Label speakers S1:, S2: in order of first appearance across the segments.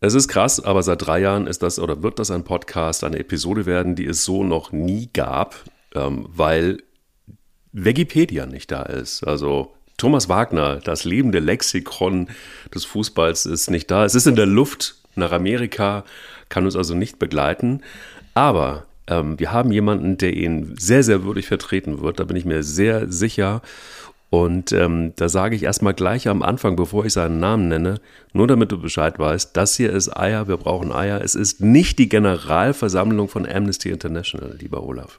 S1: Es ist krass, aber seit drei Jahren ist das oder wird das ein Podcast, eine Episode werden, die es so noch nie gab, ähm, weil Wikipedia nicht da ist. Also Thomas Wagner, das lebende Lexikon des Fußballs ist nicht da. Es ist in der Luft nach Amerika, kann uns also nicht begleiten. Aber ähm, wir haben jemanden, der ihn sehr, sehr würdig vertreten wird. Da bin ich mir sehr sicher. Und ähm, da sage ich erstmal gleich am Anfang, bevor ich seinen Namen nenne, nur damit du Bescheid weißt, das hier ist Eier, wir brauchen Eier. Es ist nicht die Generalversammlung von Amnesty International, lieber Olaf.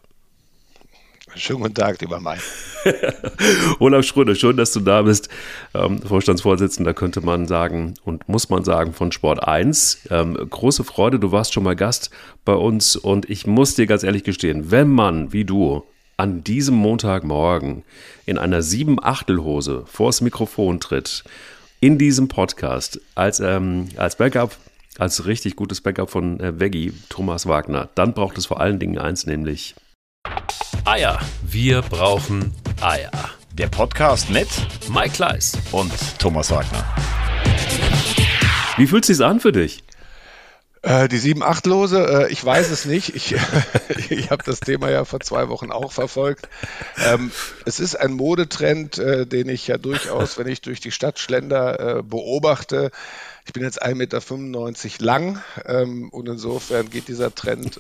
S2: Schönen guten Tag, lieber Mai.
S1: Olaf Schröder, schön, dass du da bist. Ähm, Vorstandsvorsitzender könnte man sagen und muss man sagen von Sport 1. Ähm, große Freude, du warst schon mal Gast bei uns und ich muss dir ganz ehrlich gestehen, wenn man wie du an diesem Montagmorgen in einer Sieben-Achtel-Hose vors Mikrofon tritt, in diesem Podcast, als, ähm, als Backup, als richtig gutes Backup von äh, Veggie, Thomas Wagner, dann braucht es vor allen Dingen eins, nämlich
S3: Eier. Wir brauchen Eier.
S2: Der Podcast mit
S3: Mike Kleiss
S2: und Thomas Wagner.
S1: Wie fühlt es sich an für dich?
S2: Äh, die sieben Achtlose, äh, ich weiß es nicht. Ich, ich habe das Thema ja vor zwei Wochen auch verfolgt. Ähm, es ist ein Modetrend, äh, den ich ja durchaus, wenn ich durch die Stadt schlender, äh, beobachte. Ich bin jetzt 1,95 Meter lang ähm, und insofern geht dieser Trend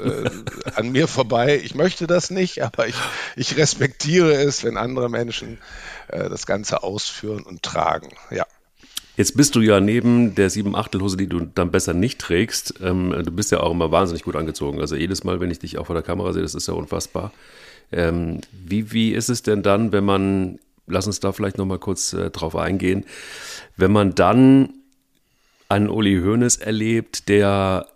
S2: an mir vorbei. Ich möchte das nicht, aber ich, ich respektiere es, wenn andere Menschen das Ganze ausführen und tragen. Ja.
S1: Jetzt bist du ja neben der sieben Achtelhose, die du dann besser nicht trägst, ähm, du bist ja auch immer wahnsinnig gut angezogen. Also jedes Mal, wenn ich dich auch vor der Kamera sehe, das ist ja unfassbar. Ähm, wie, wie ist es denn dann, wenn man, lass uns da vielleicht nochmal kurz äh, drauf eingehen, wenn man dann einen Uli Hoeneß erlebt, der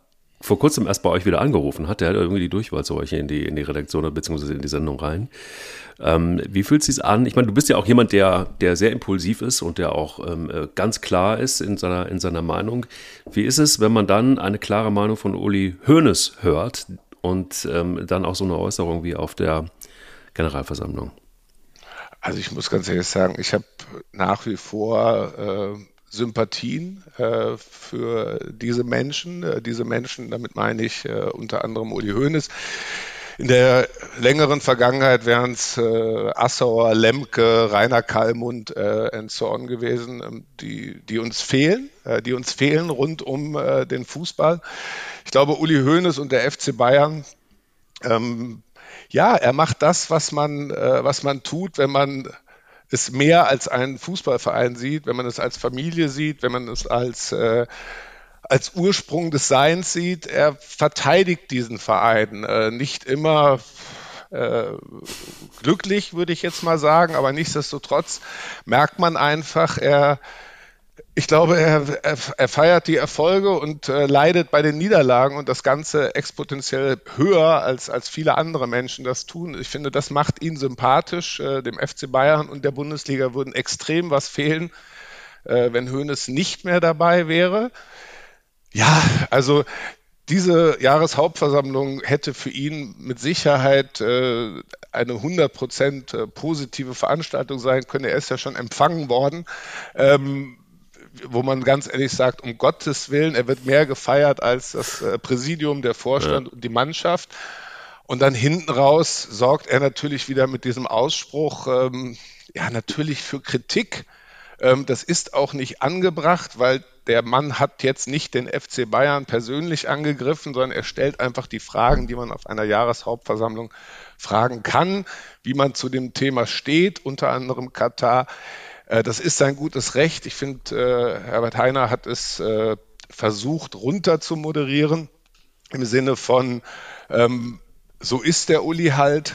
S1: vor kurzem erst bei euch wieder angerufen hat. Der hat irgendwie die Durchwahl zu euch in die, in die Redaktion bzw. in die Sendung rein. Ähm, wie fühlt es sich an? Ich meine, du bist ja auch jemand, der, der sehr impulsiv ist und der auch ähm, äh, ganz klar ist in seiner, in seiner Meinung. Wie ist es, wenn man dann eine klare Meinung von Uli Hoeneß hört und ähm, dann auch so eine Äußerung wie auf der Generalversammlung?
S2: Also ich muss ganz ehrlich sagen, ich habe nach wie vor äh, Sympathien äh, für diese Menschen. Äh, diese Menschen, damit meine ich äh, unter anderem Uli Hoeneß, in der längeren Vergangenheit wären es äh, Assauer, Lemke, Rainer Kallmund äh, and so on gewesen, ähm, die, die uns fehlen, äh, die uns fehlen rund um äh, den Fußball. Ich glaube, Uli Hoeneß und der FC Bayern, ähm, ja, er macht das, was man, äh, was man tut, wenn man es mehr als einen Fußballverein sieht, wenn man es als Familie sieht, wenn man es als äh, als Ursprung des Seins sieht. Er verteidigt diesen Verein äh, nicht immer äh, glücklich, würde ich jetzt mal sagen, aber nichtsdestotrotz merkt man einfach, er ich glaube, er, er, er, feiert die Erfolge und äh, leidet bei den Niederlagen und das Ganze exponentiell höher, als, als viele andere Menschen das tun. Ich finde, das macht ihn sympathisch. Äh, dem FC Bayern und der Bundesliga würden extrem was fehlen, äh, wenn Hoeneß nicht mehr dabei wäre. Ja, also diese Jahreshauptversammlung hätte für ihn mit Sicherheit äh, eine 100% äh, positive Veranstaltung sein können. Er ist ja schon empfangen worden, ähm, wo man ganz ehrlich sagt, um Gottes Willen, er wird mehr gefeiert als das äh, Präsidium, der Vorstand ja. und die Mannschaft. Und dann hinten raus sorgt er natürlich wieder mit diesem Ausspruch, ähm, ja, natürlich für Kritik. Ähm, das ist auch nicht angebracht, weil der Mann hat jetzt nicht den FC Bayern persönlich angegriffen, sondern er stellt einfach die Fragen, die man auf einer Jahreshauptversammlung fragen kann, wie man zu dem Thema steht, unter anderem Katar. Äh, das ist sein gutes Recht. Ich finde, äh, Herbert Heiner hat es äh, versucht, runter zu moderieren, im Sinne von, ähm, so ist der Uli halt.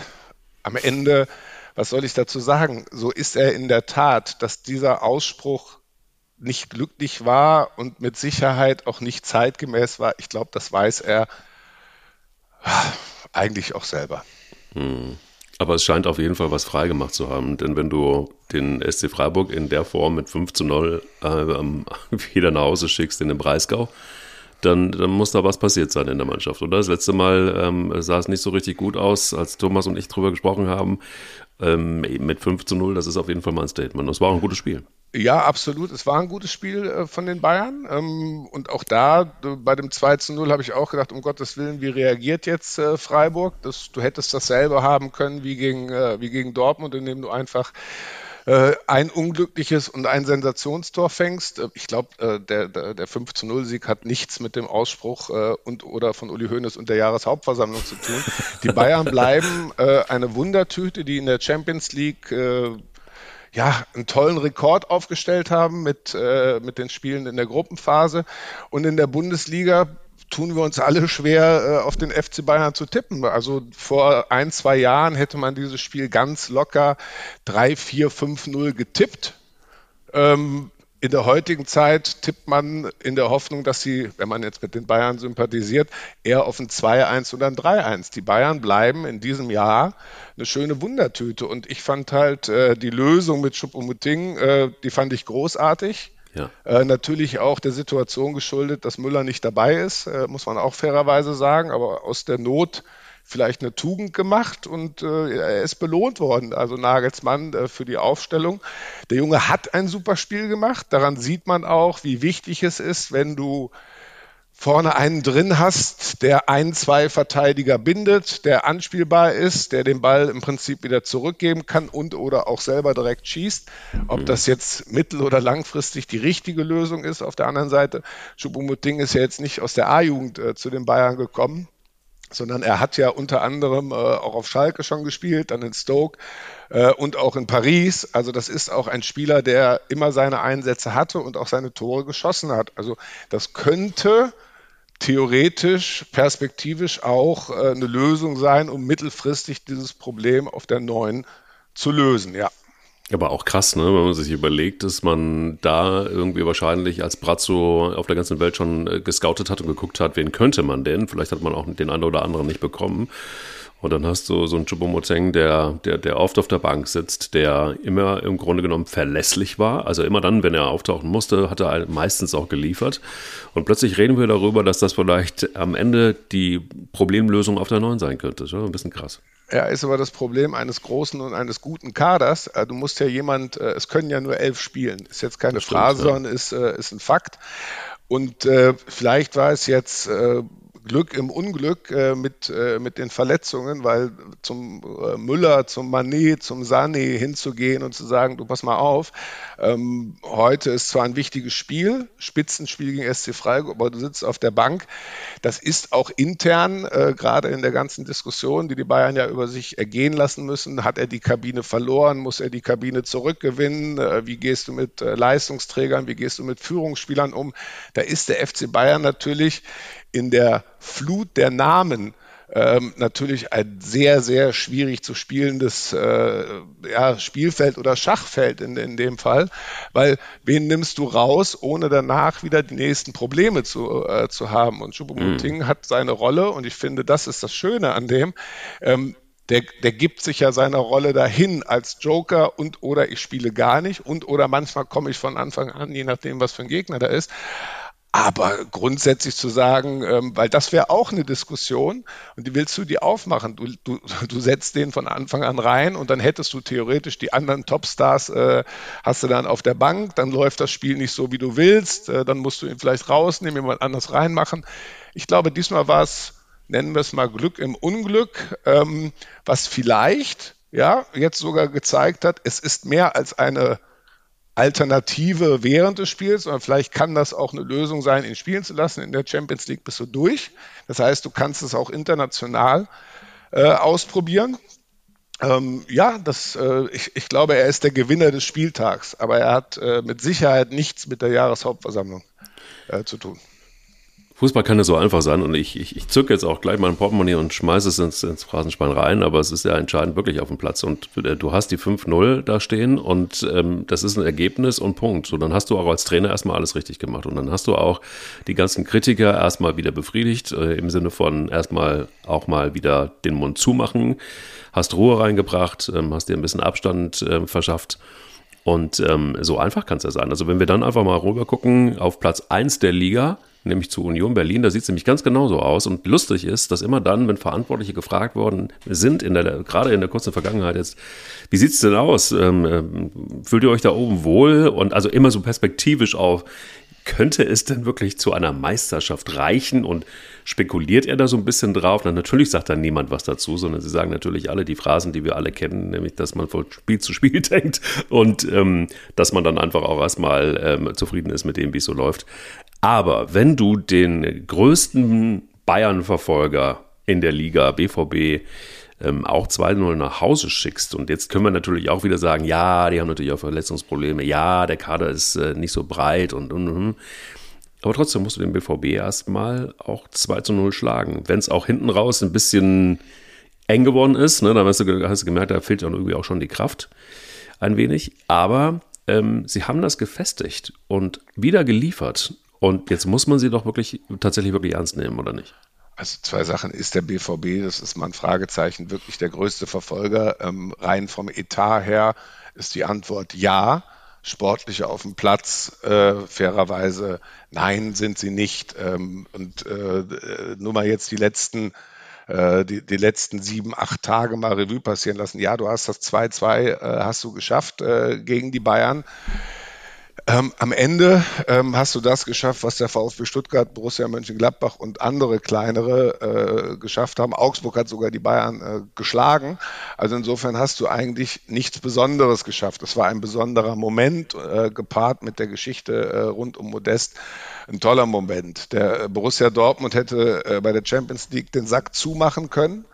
S2: Am Ende, was soll ich dazu sagen? So ist er in der Tat, dass dieser Ausspruch nicht glücklich war und mit Sicherheit auch nicht zeitgemäß war. Ich glaube, das weiß er eigentlich auch selber.
S1: Hm. Aber es scheint auf jeden Fall was freigemacht zu haben, denn wenn du den SC Freiburg in der Form mit 5 zu 0 äh, wieder nach Hause schickst in den Breisgau, dann, dann, muss da was passiert sein in der Mannschaft, oder? Das letzte Mal ähm, sah es nicht so richtig gut aus, als Thomas und ich drüber gesprochen haben. Ähm, mit 5 zu 0, das ist auf jeden Fall mal ein Statement. Das war auch ein gutes Spiel.
S2: Ja, absolut. Es war ein gutes Spiel äh, von den Bayern. Ähm, und auch da, äh, bei dem 2 zu 0, habe ich auch gedacht, um Gottes Willen, wie reagiert jetzt äh, Freiburg? Das, du hättest dasselbe haben können wie gegen, wie gegen Dortmund, indem du einfach ein unglückliches und ein Sensationstor fängst. Ich glaube, der, der, der 5 zu 0 Sieg hat nichts mit dem Ausspruch und oder von Uli Hoeneß und der Jahreshauptversammlung zu tun. Die Bayern bleiben eine Wundertüte, die in der Champions League ja, einen tollen Rekord aufgestellt haben mit, äh, mit den Spielen in der Gruppenphase. Und in der Bundesliga tun wir uns alle schwer, äh, auf den FC Bayern zu tippen. Also vor ein, zwei Jahren hätte man dieses Spiel ganz locker 3, 4, 5, 0 getippt. Ähm, in der heutigen Zeit tippt man in der Hoffnung, dass sie, wenn man jetzt mit den Bayern sympathisiert, eher auf ein 2-1 oder ein 3-1. Die Bayern bleiben in diesem Jahr eine schöne Wundertüte. Und ich fand halt äh, die Lösung mit Schuppomoting, äh, die fand ich großartig. Ja. Äh, natürlich auch der Situation geschuldet, dass Müller nicht dabei ist, äh, muss man auch fairerweise sagen. Aber aus der Not vielleicht eine Tugend gemacht und äh, er ist belohnt worden. Also Nagelsmann äh, für die Aufstellung. Der Junge hat ein super Spiel gemacht. Daran sieht man auch, wie wichtig es ist, wenn du vorne einen drin hast, der ein, zwei Verteidiger bindet, der anspielbar ist, der den Ball im Prinzip wieder zurückgeben kann und oder auch selber direkt schießt. Ob das jetzt mittel- oder langfristig die richtige Lösung ist. Auf der anderen Seite, Choupo-Moting ist ja jetzt nicht aus der A-Jugend äh, zu den Bayern gekommen sondern er hat ja unter anderem äh, auch auf Schalke schon gespielt, dann in Stoke äh, und auch in Paris. Also das ist auch ein Spieler, der immer seine Einsätze hatte und auch seine Tore geschossen hat. Also das könnte theoretisch, perspektivisch auch äh, eine Lösung sein, um mittelfristig dieses Problem auf der neuen zu lösen, ja.
S1: Aber auch krass, ne, wenn man sich überlegt, dass man da irgendwie wahrscheinlich als Brazzo auf der ganzen Welt schon äh, gescoutet hat und geguckt hat, wen könnte man denn? Vielleicht hat man auch den einen oder anderen nicht bekommen. Und dann hast du so einen Chubomoteng, der, der, der oft auf der Bank sitzt, der immer im Grunde genommen verlässlich war. Also immer dann, wenn er auftauchen musste, hat er meistens auch geliefert. Und plötzlich reden wir darüber, dass das vielleicht am Ende die Problemlösung auf der Neuen sein könnte. Das ist ein bisschen krass.
S2: Ja, ist aber das Problem eines großen und eines guten Kaders. Äh, du musst ja jemand, äh, es können ja nur elf spielen. Ist jetzt keine stimmt, Phrase, ja. sondern ist, äh, ist ein Fakt. Und äh, vielleicht war es jetzt äh, Glück im Unglück äh, mit, äh, mit den Verletzungen, weil zum äh, Müller, zum Manet, zum Sané hinzugehen und zu sagen, du pass mal auf, ähm, heute ist zwar ein wichtiges Spiel, Spitzenspiel gegen SC Freiburg, aber du sitzt auf der Bank. Das ist auch intern, äh, gerade in der ganzen Diskussion, die die Bayern ja über sich ergehen lassen müssen. Hat er die Kabine verloren? Muss er die Kabine zurückgewinnen? Äh, wie gehst du mit äh, Leistungsträgern? Wie gehst du mit Führungsspielern um? Da ist der FC Bayern natürlich in der Flut der Namen ähm, natürlich ein sehr, sehr schwierig zu spielendes äh, ja, Spielfeld oder Schachfeld in, in dem Fall, weil wen nimmst du raus, ohne danach wieder die nächsten Probleme zu, äh, zu haben? Und Choupo-Moting mhm. hat seine Rolle und ich finde, das ist das Schöne an dem. Ähm, der, der gibt sich ja seiner Rolle dahin als Joker und oder ich spiele gar nicht und oder manchmal komme ich von Anfang an, je nachdem, was für ein Gegner da ist. Aber grundsätzlich zu sagen, ähm, weil das wäre auch eine Diskussion und die willst du dir aufmachen. Du, du, du setzt den von Anfang an rein und dann hättest du theoretisch die anderen Topstars, äh, hast du dann auf der Bank, dann läuft das Spiel nicht so, wie du willst, äh, dann musst du ihn vielleicht rausnehmen, jemand anders reinmachen. Ich glaube, diesmal war es, nennen wir es mal Glück im Unglück, ähm, was vielleicht, ja, jetzt sogar gezeigt hat, es ist mehr als eine Alternative während des Spiels, sondern vielleicht kann das auch eine Lösung sein, ihn spielen zu lassen. In der Champions League bist du durch. Das heißt, du kannst es auch international äh, ausprobieren. Ähm, ja, das, äh, ich, ich, glaube, er ist der Gewinner des Spieltags, aber er hat äh, mit Sicherheit nichts mit der Jahreshauptversammlung äh, zu tun.
S1: Fußball kann ja so einfach sein und ich, ich, ich zücke jetzt auch gleich mein Portemonnaie und schmeiße es ins, ins Phrasenschwein rein, aber es ist ja entscheidend wirklich auf dem Platz und äh, du hast die 5-0 da stehen und ähm, das ist ein Ergebnis und Punkt. So, dann hast du auch als Trainer erstmal alles richtig gemacht und dann hast du auch die ganzen Kritiker erstmal wieder befriedigt, äh, im Sinne von erstmal auch mal wieder den Mund zumachen, hast Ruhe reingebracht, ähm, hast dir ein bisschen Abstand äh, verschafft. Und ähm, so einfach kann es ja sein. Also wenn wir dann einfach mal rüber gucken auf Platz 1 der Liga, nämlich zu Union Berlin. Da sieht es nämlich ganz genauso aus. Und lustig ist, dass immer dann, wenn Verantwortliche gefragt worden sind, in der, gerade in der kurzen Vergangenheit jetzt, wie sieht es denn aus? Ähm, ähm, fühlt ihr euch da oben wohl? Und also immer so perspektivisch auf, könnte es denn wirklich zu einer Meisterschaft reichen? Und spekuliert er da so ein bisschen drauf? Na, natürlich sagt dann niemand was dazu, sondern sie sagen natürlich alle die Phrasen, die wir alle kennen, nämlich, dass man von Spiel zu Spiel denkt und ähm, dass man dann einfach auch erstmal ähm, zufrieden ist mit dem, wie es so läuft. Aber wenn du den größten Bayern-Verfolger in der Liga, BVB, ähm, auch 2-0 nach Hause schickst. Und jetzt können wir natürlich auch wieder sagen, ja, die haben natürlich auch Verletzungsprobleme, ja, der Kader ist äh, nicht so breit und, und, und. Aber trotzdem musst du den BVB erstmal auch 2 zu 0 schlagen. Wenn es auch hinten raus ein bisschen eng geworden ist, ne, dann hast du, hast du gemerkt, da fehlt ja irgendwie auch schon die Kraft ein wenig. Aber ähm, sie haben das gefestigt und wieder geliefert. Und jetzt muss man sie doch wirklich tatsächlich wirklich ernst nehmen, oder nicht?
S2: Also zwei Sachen. Ist der BVB, das ist mal ein Fragezeichen, wirklich der größte Verfolger? Ähm, rein vom Etat her ist die Antwort ja. Sportliche auf dem Platz, äh, fairerweise, nein, sind sie nicht. Ähm, und äh, äh nur mal jetzt die letzten, äh, die, die, letzten sieben, acht Tage mal Revue passieren lassen. Ja, du hast das 2-2, äh, hast du geschafft äh, gegen die Bayern. Ähm, am Ende ähm, hast du das geschafft, was der VfB Stuttgart, Borussia Mönchengladbach und andere kleinere äh, geschafft haben. Augsburg hat sogar die Bayern äh, geschlagen. Also insofern hast du eigentlich nichts Besonderes geschafft. Es war ein besonderer Moment, äh, gepaart mit der Geschichte äh, rund um Modest. Ein toller Moment. Der äh, Borussia Dortmund hätte äh, bei der Champions League den Sack zumachen können.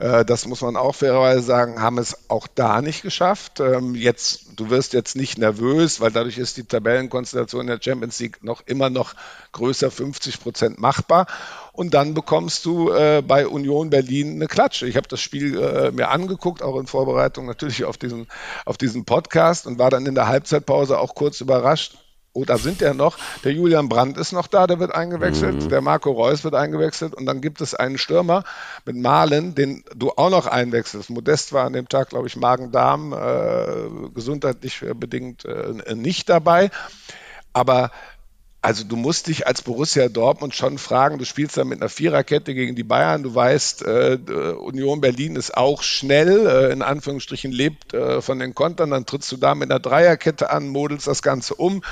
S2: Äh, das muss man auch fairerweise sagen, haben es auch da nicht geschafft. Ähm, jetzt, du wirst jetzt nicht nervös, weil dadurch ist die Tabellenkonstellation der Champions League noch immer noch größer 50 Prozent machbar. Und dann bekommst du äh, bei Union Berlin eine Klatsche. Ich habe das Spiel äh, mir angeguckt, auch in Vorbereitung natürlich auf diesen, auf diesen Podcast und war dann in der Halbzeitpause auch kurz überrascht, Oh, da sind ja noch. Der Julian Brandt ist noch da, der wird eingewechselt. Mhm. Der Marco Reus wird eingewechselt. Und dann gibt es einen Stürmer mit Malen, den du auch noch einwechselst. Modest war an dem Tag, glaube ich, Magen-Darm, äh, gesundheitlich bedingt äh, nicht dabei. Aber also du musst dich als Borussia Dortmund schon fragen, du spielst da mit einer Viererkette gegen die Bayern, du weißt, äh, Union Berlin ist auch schnell, äh, in Anführungsstrichen lebt äh, von den Kontern, dann trittst du da mit einer Dreierkette an, modelst das Ganze um.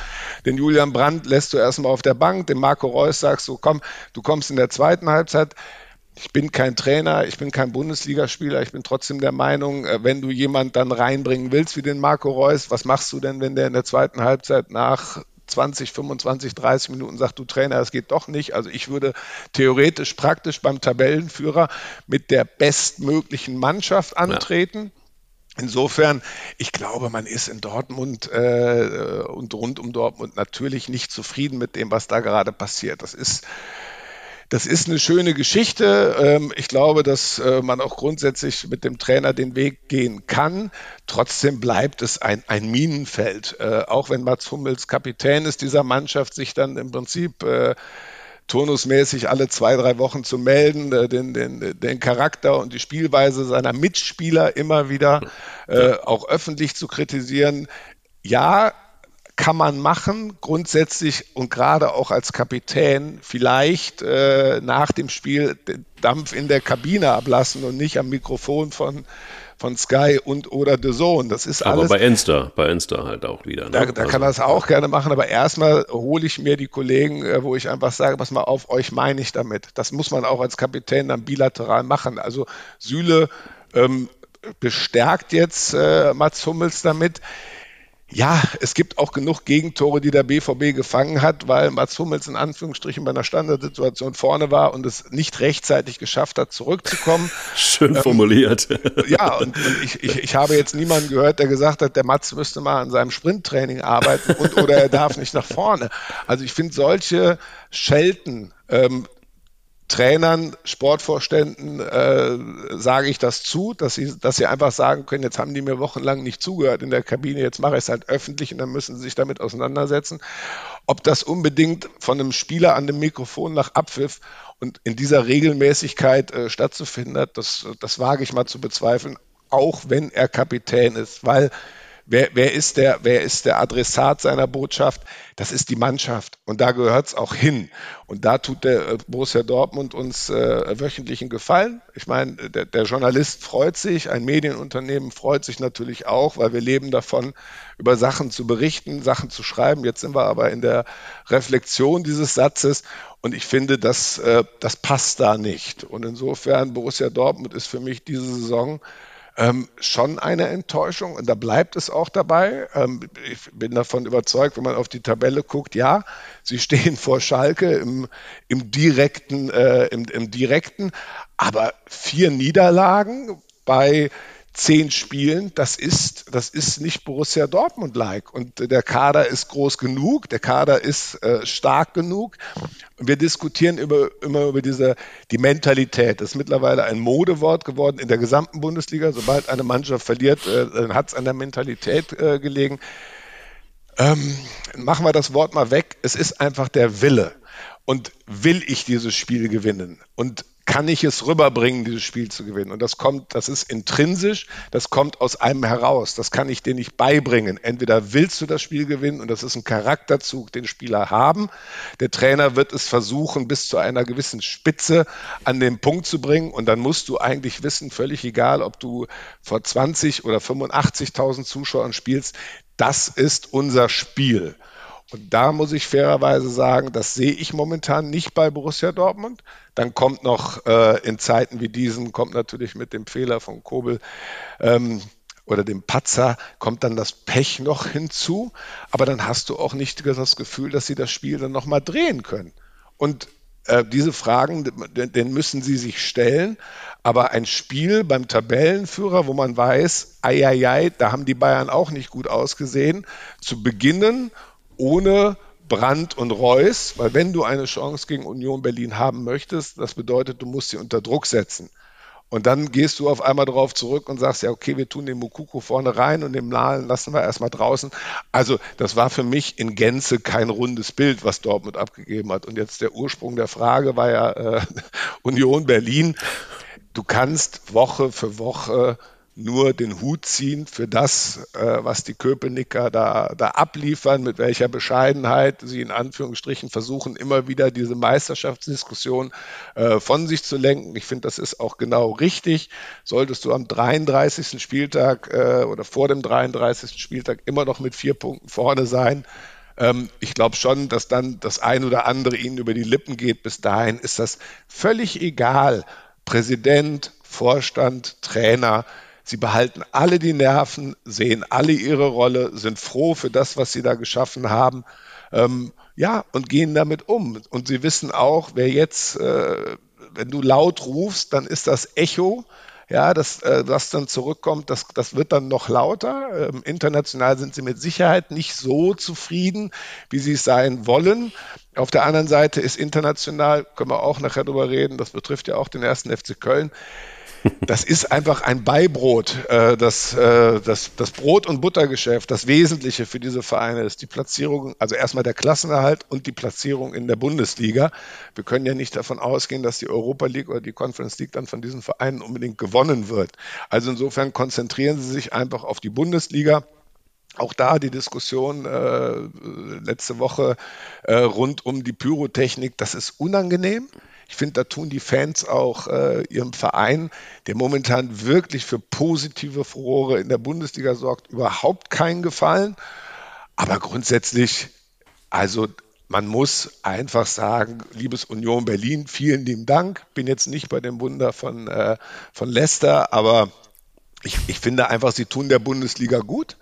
S2: Den Julian Brandt lässt du erstmal auf der Bank, dem Marco Reus sagst du, komm, du kommst in der zweiten Halbzeit. Ich bin kein Trainer, ich bin kein Bundesligaspieler, ich bin trotzdem der Meinung, äh, wenn du jemand dann reinbringen willst wie den Marco Reus, was machst du denn, wenn der in der zweiten Halbzeit nach 20, 25, 30 Minuten sagt, du Trainer, es geht doch nicht. Also ich würde theoretisch praktisch beim Tabellenführer mit der bestmöglichen Mannschaft antreten. Ja. Insofern, ich glaube, man ist in Dortmund äh, und rund um Dortmund natürlich nicht zufrieden mit dem, was da gerade passiert. Das ist das ist eine schöne Geschichte. Ähm, ich glaube, dass äh, man auch grundsätzlich mit dem Trainer den Weg gehen kann. Trotzdem bleibt es ein, ein Minenfeld. Äh, auch wenn Mats Hummels Kapitän ist dieser Mannschaft, sich dann im Prinzip äh, turnusmäßig alle zwei, drei Wochen zu melden, den, den, den Charakter und die Spielweise seiner Mitspieler immer wieder äh, auch öffentlich zu kritisieren. Ja, kann man machen, grundsätzlich und gerade auch als Kapitän vielleicht äh, nach dem Spiel den Dampf in der Kabine ablassen und nicht am Mikrofon von, von Sky und oder The Zone. Das ist aber alles.
S1: bei Insta, bei Insta halt auch wieder. Ne?
S2: Da, da also. kann er es auch gerne machen, aber erstmal hole ich mir die Kollegen, äh, wo ich einfach sage, pass mal auf, euch meine ich damit. Das muss man auch als Kapitän dann bilateral machen. Also Süle ähm, bestärkt jetzt äh, Mats Hummels damit ja, es gibt auch genug Gegentore, die der BVB gefangen hat, weil Mats Hummels in Anführungsstrichen bei einer Standardsituation vorne war und es nicht rechtzeitig geschafft hat, zurückzukommen.
S1: Schön ähm, formuliert.
S2: Ja, und, und ich, ich, ich habe jetzt niemanden gehört, der gesagt hat, der Mats müsste mal an seinem Sprinttraining arbeiten und oder er darf nicht nach vorne. Also ich finde solche Schelten ähm, Trainern, Sportvorständen äh, sage ich das zu, dass sie, dass sie einfach sagen können, jetzt haben die mir wochenlang nicht zugehört in der Kabine, jetzt mache ich es halt öffentlich und dann müssen sie sich damit auseinandersetzen. Ob das unbedingt von einem Spieler an dem Mikrofon nach Abpfiff und in dieser Regelmäßigkeit äh, stattzufinden hat, das, das wage ich mal zu bezweifeln, auch wenn er Kapitän ist, weil wer, wer, ist der, wer ist der Adressat seiner Botschaft? Das ist die Mannschaft und da gehört es auch hin. Und da tut der äh, Borussia Dortmund uns äh, wöchentlichen Gefallen. Ich meine, der, der Journalist freut sich, ein Medienunternehmen freut sich natürlich auch, weil wir leben davon, über Sachen zu berichten, Sachen zu schreiben. Jetzt sind wir aber in der Reflexion dieses Satzes und ich finde, das, äh, das passt da nicht. Und insofern, Borussia Dortmund ist für mich diese Saison ähm, schon eine Enttäuschung und da bleibt es auch dabei. Ähm, ich bin davon überzeugt, wenn man auf die Tabelle guckt, ja, sie stehen vor Schalke im, im direkten, äh, im, im direkten, aber vier Niederlagen bei zehn Spielen, das ist, das ist nicht Borussia Dortmund-like. Und der Kader ist groß genug, der Kader ist äh, stark genug. Und wir diskutieren über, immer über diese, die Mentalität. Das ist mittlerweile ein Modewort geworden in der gesamten Bundesliga. Sobald eine Mannschaft verliert, äh, dann hat es an der Mentalität äh, gelegen. Ähm, machen wir das Wort mal weg. Es ist einfach der Wille. Und will ich dieses Spiel gewinnen? Und kann ich es rüberbringen, dieses Spiel zu gewinnen. Und das kommt, das ist intrinsisch, das kommt aus einem heraus. Das kann ich dir nicht beibringen. Entweder willst du das Spiel gewinnen und das ist ein Charakterzug, den Spieler haben. Der Trainer wird es versuchen, bis zu einer gewissen Spitze an den Punkt zu bringen. Und dann musst du eigentlich wissen, völlig egal, ob du vor 20 oder 85.000 Zuschauern spielst, das ist unser Spiel. Und da muss ich fairerweise sagen, das sehe ich momentan nicht bei Borussia Dortmund. Dann kommt noch äh, in Zeiten wie diesen, kommt natürlich mit dem Fehler von Kobel ähm, oder dem Patzer, kommt dann das Pech noch hinzu. Aber dann hast du auch nicht das Gefühl, dass sie das Spiel dann nochmal drehen können. Und äh, diese Fragen, den müssen sie sich stellen. Aber ein Spiel beim Tabellenführer, wo man weiß, ei, ei, ei, da haben die Bayern auch nicht gut ausgesehen, zu beginnen ohne Brandt und Reus, weil wenn du eine Chance gegen Union Berlin haben möchtest, das bedeutet, du musst sie unter Druck setzen. Und dann gehst du auf einmal darauf zurück und sagst, ja, okay, wir tun den Mukuku vorne rein und den Malen lassen wir erstmal draußen. Also das war für mich in Gänze kein rundes Bild, was Dortmund abgegeben hat. Und jetzt der Ursprung der Frage war ja äh, Union Berlin. Du kannst Woche für Woche nur den Hut ziehen für das, äh, was die Köpenicker da, da abliefern, mit welcher Bescheidenheit sie in Anführungsstrichen versuchen, immer wieder diese Meisterschaftsdiskussion äh, von sich zu lenken. Ich finde, das ist auch genau richtig. Solltest du am 33. Spieltag äh, oder vor dem 33. Spieltag immer noch mit vier Punkten vorne sein, ähm, ich glaube schon, dass dann das ein oder andere ihnen über die Lippen geht. Bis dahin ist das völlig egal. Präsident, Vorstand, Trainer, Sie behalten alle die Nerven, sehen alle ihre Rolle, sind froh für das, was sie da geschaffen haben. Ähm, ja, und gehen damit um. Und sie wissen auch, wer jetzt, äh, wenn du laut rufst, dann ist das Echo. Ja, das, äh, was dann zurückkommt, das, das wird dann noch lauter. Ähm, international sind sie mit Sicherheit nicht so zufrieden, wie sie es sein wollen. Auf der anderen Seite ist international, können wir auch nachher drüber reden, das betrifft ja auch den ersten FC Köln, das ist einfach ein Beibrot. Äh, das, äh, das, das Brot- und Buttergeschäft, das Wesentliche für diese Vereine ist die Platzierung, also erstmal der Klassenerhalt und die Platzierung in der Bundesliga. Wir können ja nicht davon ausgehen, dass die Europa League oder die Conference League dann von diesen Vereinen unbedingt gewonnen wird. Also insofern konzentrieren Sie sich einfach auf die Bundesliga. Auch da die Diskussion äh, letzte Woche äh, rund um die Pyrotechnik, das ist unangenehm. Ich finde, da tun die Fans auch äh, ihrem Verein, der momentan wirklich für positive Furore in der Bundesliga sorgt, überhaupt keinen Gefallen. Aber grundsätzlich, also man muss einfach sagen, liebes Union Berlin, vielen lieben Dank. Bin jetzt nicht bei dem Wunder von, äh, von Leicester, aber ich, ich finde einfach, sie tun der Bundesliga gut.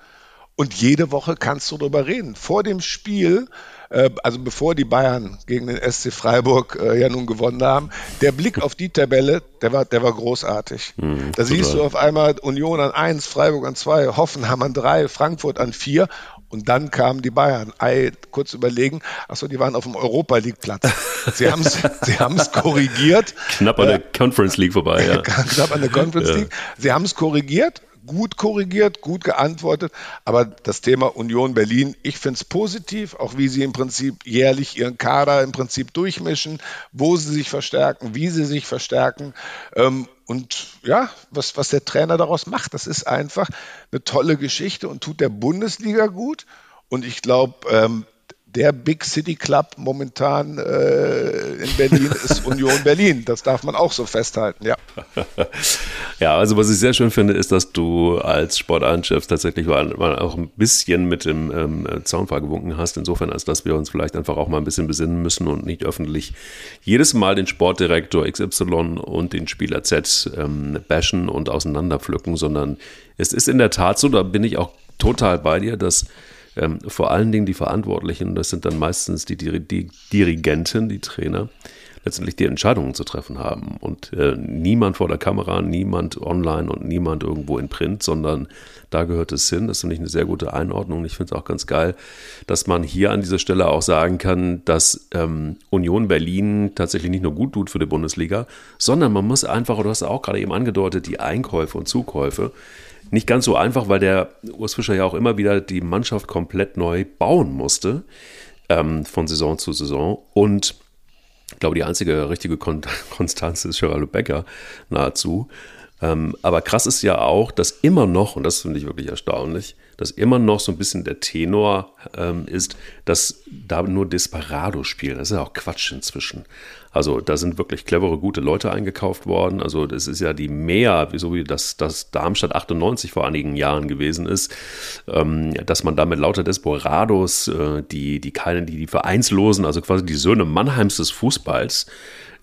S2: Und jede Woche kannst du darüber reden. Vor dem Spiel also bevor die Bayern gegen den SC Freiburg äh, ja nun gewonnen haben, der Blick auf die Tabelle, der war, der war großartig. Mhm, da siehst du auf einmal Union an 1, Freiburg an 2, Hoffenheim an 3, Frankfurt an 4 und dann kamen die Bayern. Ei, kurz überlegen, achso, die waren auf dem Europa League Platz. Sie haben es sie haben's korrigiert.
S1: Knapp an der äh, Conference League vorbei, ja.
S2: Knapp an der Conference ja. League. Sie haben es korrigiert, gut korrigiert, gut geantwortet. Aber das Thema Union Berlin, ich finde es positiv, auch wie sie im Prinzip jährlich ihren Kader im Prinzip durchmischen, wo sie sich verstärken, wie sie sich verstärken. Ähm, und ja, was, was der Trainer daraus macht, das ist einfach eine tolle Geschichte und tut der Bundesliga gut. Und ich glaube, ähm, der Big City Club momentan äh, in Berlin ist Union Berlin. Das darf man auch so festhalten, ja.
S1: ja, also was ich sehr schön finde, ist, dass du als Sportanchef tatsächlich mal, mal auch ein bisschen mit dem ähm, Zaunpfahl gewunken hast. Insofern, als dass wir uns vielleicht einfach auch mal ein bisschen besinnen müssen und nicht öffentlich jedes Mal den Sportdirektor XY und den Spieler Z ähm, bashen und auseinanderpflücken, sondern es ist in der Tat so, da bin ich auch total bei dir, dass ähm, vor allen Dingen die Verantwortlichen, das sind dann meistens die, die, die Dirigenten, die Trainer, letztendlich die Entscheidungen zu treffen haben. Und äh, niemand vor der Kamera, niemand online und niemand irgendwo in Print, sondern da gehört es hin. Das finde ich eine sehr gute Einordnung. Ich finde es auch ganz geil, dass man hier an dieser Stelle auch sagen kann, dass ähm, Union Berlin tatsächlich nicht nur gut tut für die Bundesliga, sondern man muss einfach, du hast auch gerade eben angedeutet, die Einkäufe und Zukäufe nicht ganz so einfach, weil der Urs Fischer ja auch immer wieder die Mannschaft komplett neu bauen musste, ähm, von Saison zu Saison. Und ich glaube, die einzige richtige Kon Konstanz ist Geraldo Becker nahezu. Ähm, aber krass ist ja auch, dass immer noch, und das finde ich wirklich erstaunlich, dass immer noch so ein bisschen der Tenor ähm, ist, dass da nur Desperado spielen. Das ist ja auch Quatsch inzwischen. Also da sind wirklich clevere, gute Leute eingekauft worden. Also das ist ja die mehr, so wie das, das Darmstadt 98 vor einigen Jahren gewesen ist, ähm, dass man damit lauter Desperados, äh, die, die keinen, die, die Vereinslosen, also quasi die Söhne Mannheims des Fußballs,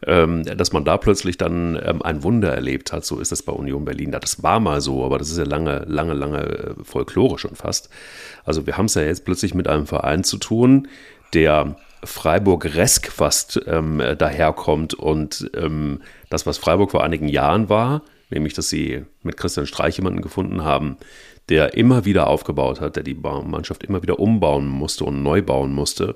S1: ähm, dass man da plötzlich dann ähm, ein Wunder erlebt hat. So ist das bei Union Berlin. Das war mal so, aber das ist ja lange, lange, lange äh, Folklore schon fast. Also wir haben es ja jetzt plötzlich mit einem Verein zu tun, der Freiburg-resk fast ähm, daherkommt und ähm, das, was Freiburg vor einigen Jahren war, nämlich, dass sie mit Christian Streich jemanden gefunden haben, der immer wieder aufgebaut hat, der die Mannschaft immer wieder umbauen musste und neu bauen musste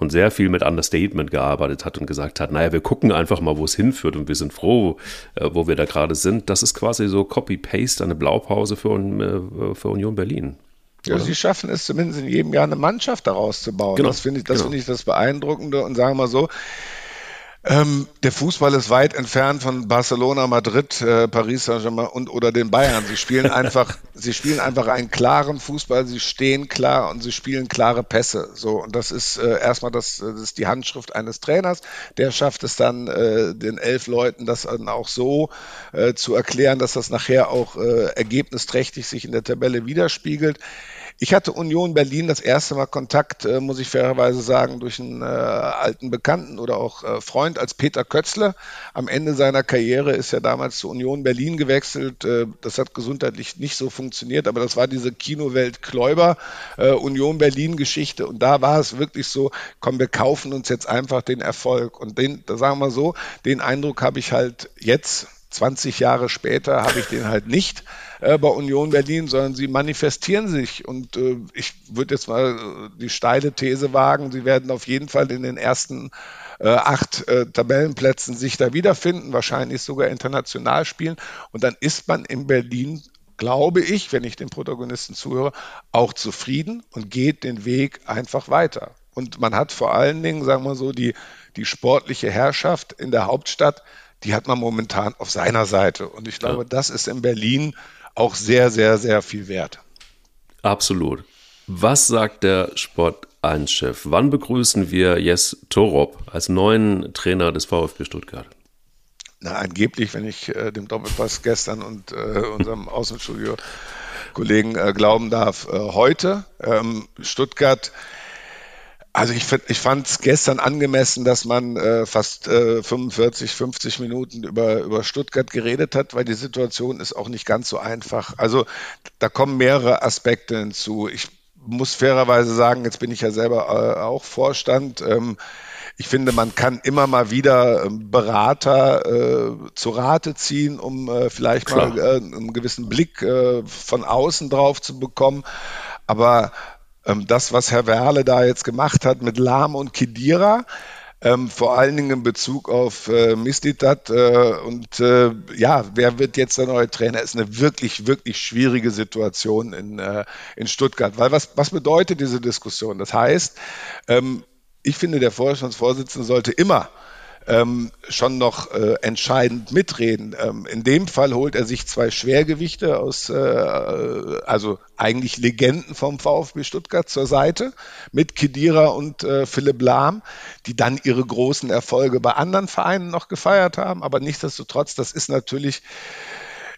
S1: und sehr viel mit Understatement gearbeitet hat und gesagt hat, naja, wir gucken einfach mal, wo es hinführt und wir sind froh, äh, wo wir da gerade sind. Das ist quasi so Copy-Paste, eine Blaupause für, äh, für Union Berlin.
S2: Ja, sie schaffen es zumindest in jedem Jahr eine Mannschaft daraus zu bauen. Genau. Das finde ich, das genau. finde ich das Beeindruckende und sagen wir mal so, ähm, der Fußball ist weit entfernt von Barcelona, Madrid, äh, Paris Saint-Germain und oder den Bayern. Sie spielen einfach, sie spielen einfach einen klaren Fußball. Sie stehen klar und sie spielen klare Pässe. So und das ist äh, erstmal das, das ist die Handschrift eines Trainers. Der schafft es dann äh, den elf Leuten, das dann auch so äh, zu erklären, dass das nachher auch äh, ergebnisträchtig sich in der Tabelle widerspiegelt. Ich hatte Union Berlin das erste Mal Kontakt, äh, muss ich fairerweise sagen, durch einen äh, alten Bekannten oder auch äh, Freund als Peter Kötzler. Am Ende seiner Karriere ist er damals zu Union Berlin gewechselt. Äh, das hat gesundheitlich nicht so funktioniert, aber das war diese Kinowelt Kläuber äh, Union Berlin Geschichte. Und da war es wirklich so, komm, wir kaufen uns jetzt einfach den Erfolg. Und den, da sagen wir so, den Eindruck habe ich halt jetzt 20 Jahre später habe ich den halt nicht äh, bei Union Berlin, sondern sie manifestieren sich. Und äh, ich würde jetzt mal äh, die steile These wagen, sie werden auf jeden Fall in den ersten äh, acht äh, Tabellenplätzen sich da wiederfinden, wahrscheinlich sogar international spielen. Und dann ist man in Berlin glaube ich, wenn ich den Protagonisten zuhöre, auch zufrieden und geht den Weg einfach weiter. Und man hat vor allen Dingen, sagen wir so, die, die sportliche Herrschaft in der Hauptstadt, die hat man momentan auf seiner Seite. Und ich glaube, ja. das ist in Berlin auch sehr, sehr, sehr viel wert.
S1: Absolut. Was sagt der Sport 1-Chef? Wann begrüßen wir Jes Torop als neuen Trainer des VfB Stuttgart?
S2: Na, angeblich, wenn ich äh, dem Doppelpass gestern und äh, unserem Außenstudio-Kollegen äh, glauben darf, äh, heute. Ähm, Stuttgart also ich, ich fand es gestern angemessen, dass man äh, fast äh, 45, 50 Minuten über, über Stuttgart geredet hat, weil die Situation ist auch nicht ganz so einfach. Also da kommen mehrere Aspekte hinzu. Ich muss fairerweise sagen, jetzt bin ich ja selber äh, auch Vorstand. Ähm, ich finde, man kann immer mal wieder ähm, Berater äh, zu Rate ziehen, um äh, vielleicht Klar. mal äh, einen gewissen Blick äh, von außen drauf zu bekommen. Aber das, was Herr Werle da jetzt gemacht hat mit Lahm und Kedira, ähm, vor allen Dingen in Bezug auf äh, Mistitat. Äh, und äh, ja, wer wird jetzt der neue Trainer? Ist eine wirklich, wirklich schwierige Situation in, äh, in Stuttgart. Weil was, was bedeutet diese Diskussion? Das heißt, ähm, ich finde, der Vorstandsvorsitzende sollte immer ähm, schon noch äh, entscheidend mitreden. Ähm, in dem Fall holt er sich zwei Schwergewichte aus, äh, also eigentlich Legenden vom VfB Stuttgart zur Seite mit Kedira und äh, Philipp Lahm, die dann ihre großen Erfolge bei anderen Vereinen noch gefeiert haben. Aber nichtsdestotrotz, das ist natürlich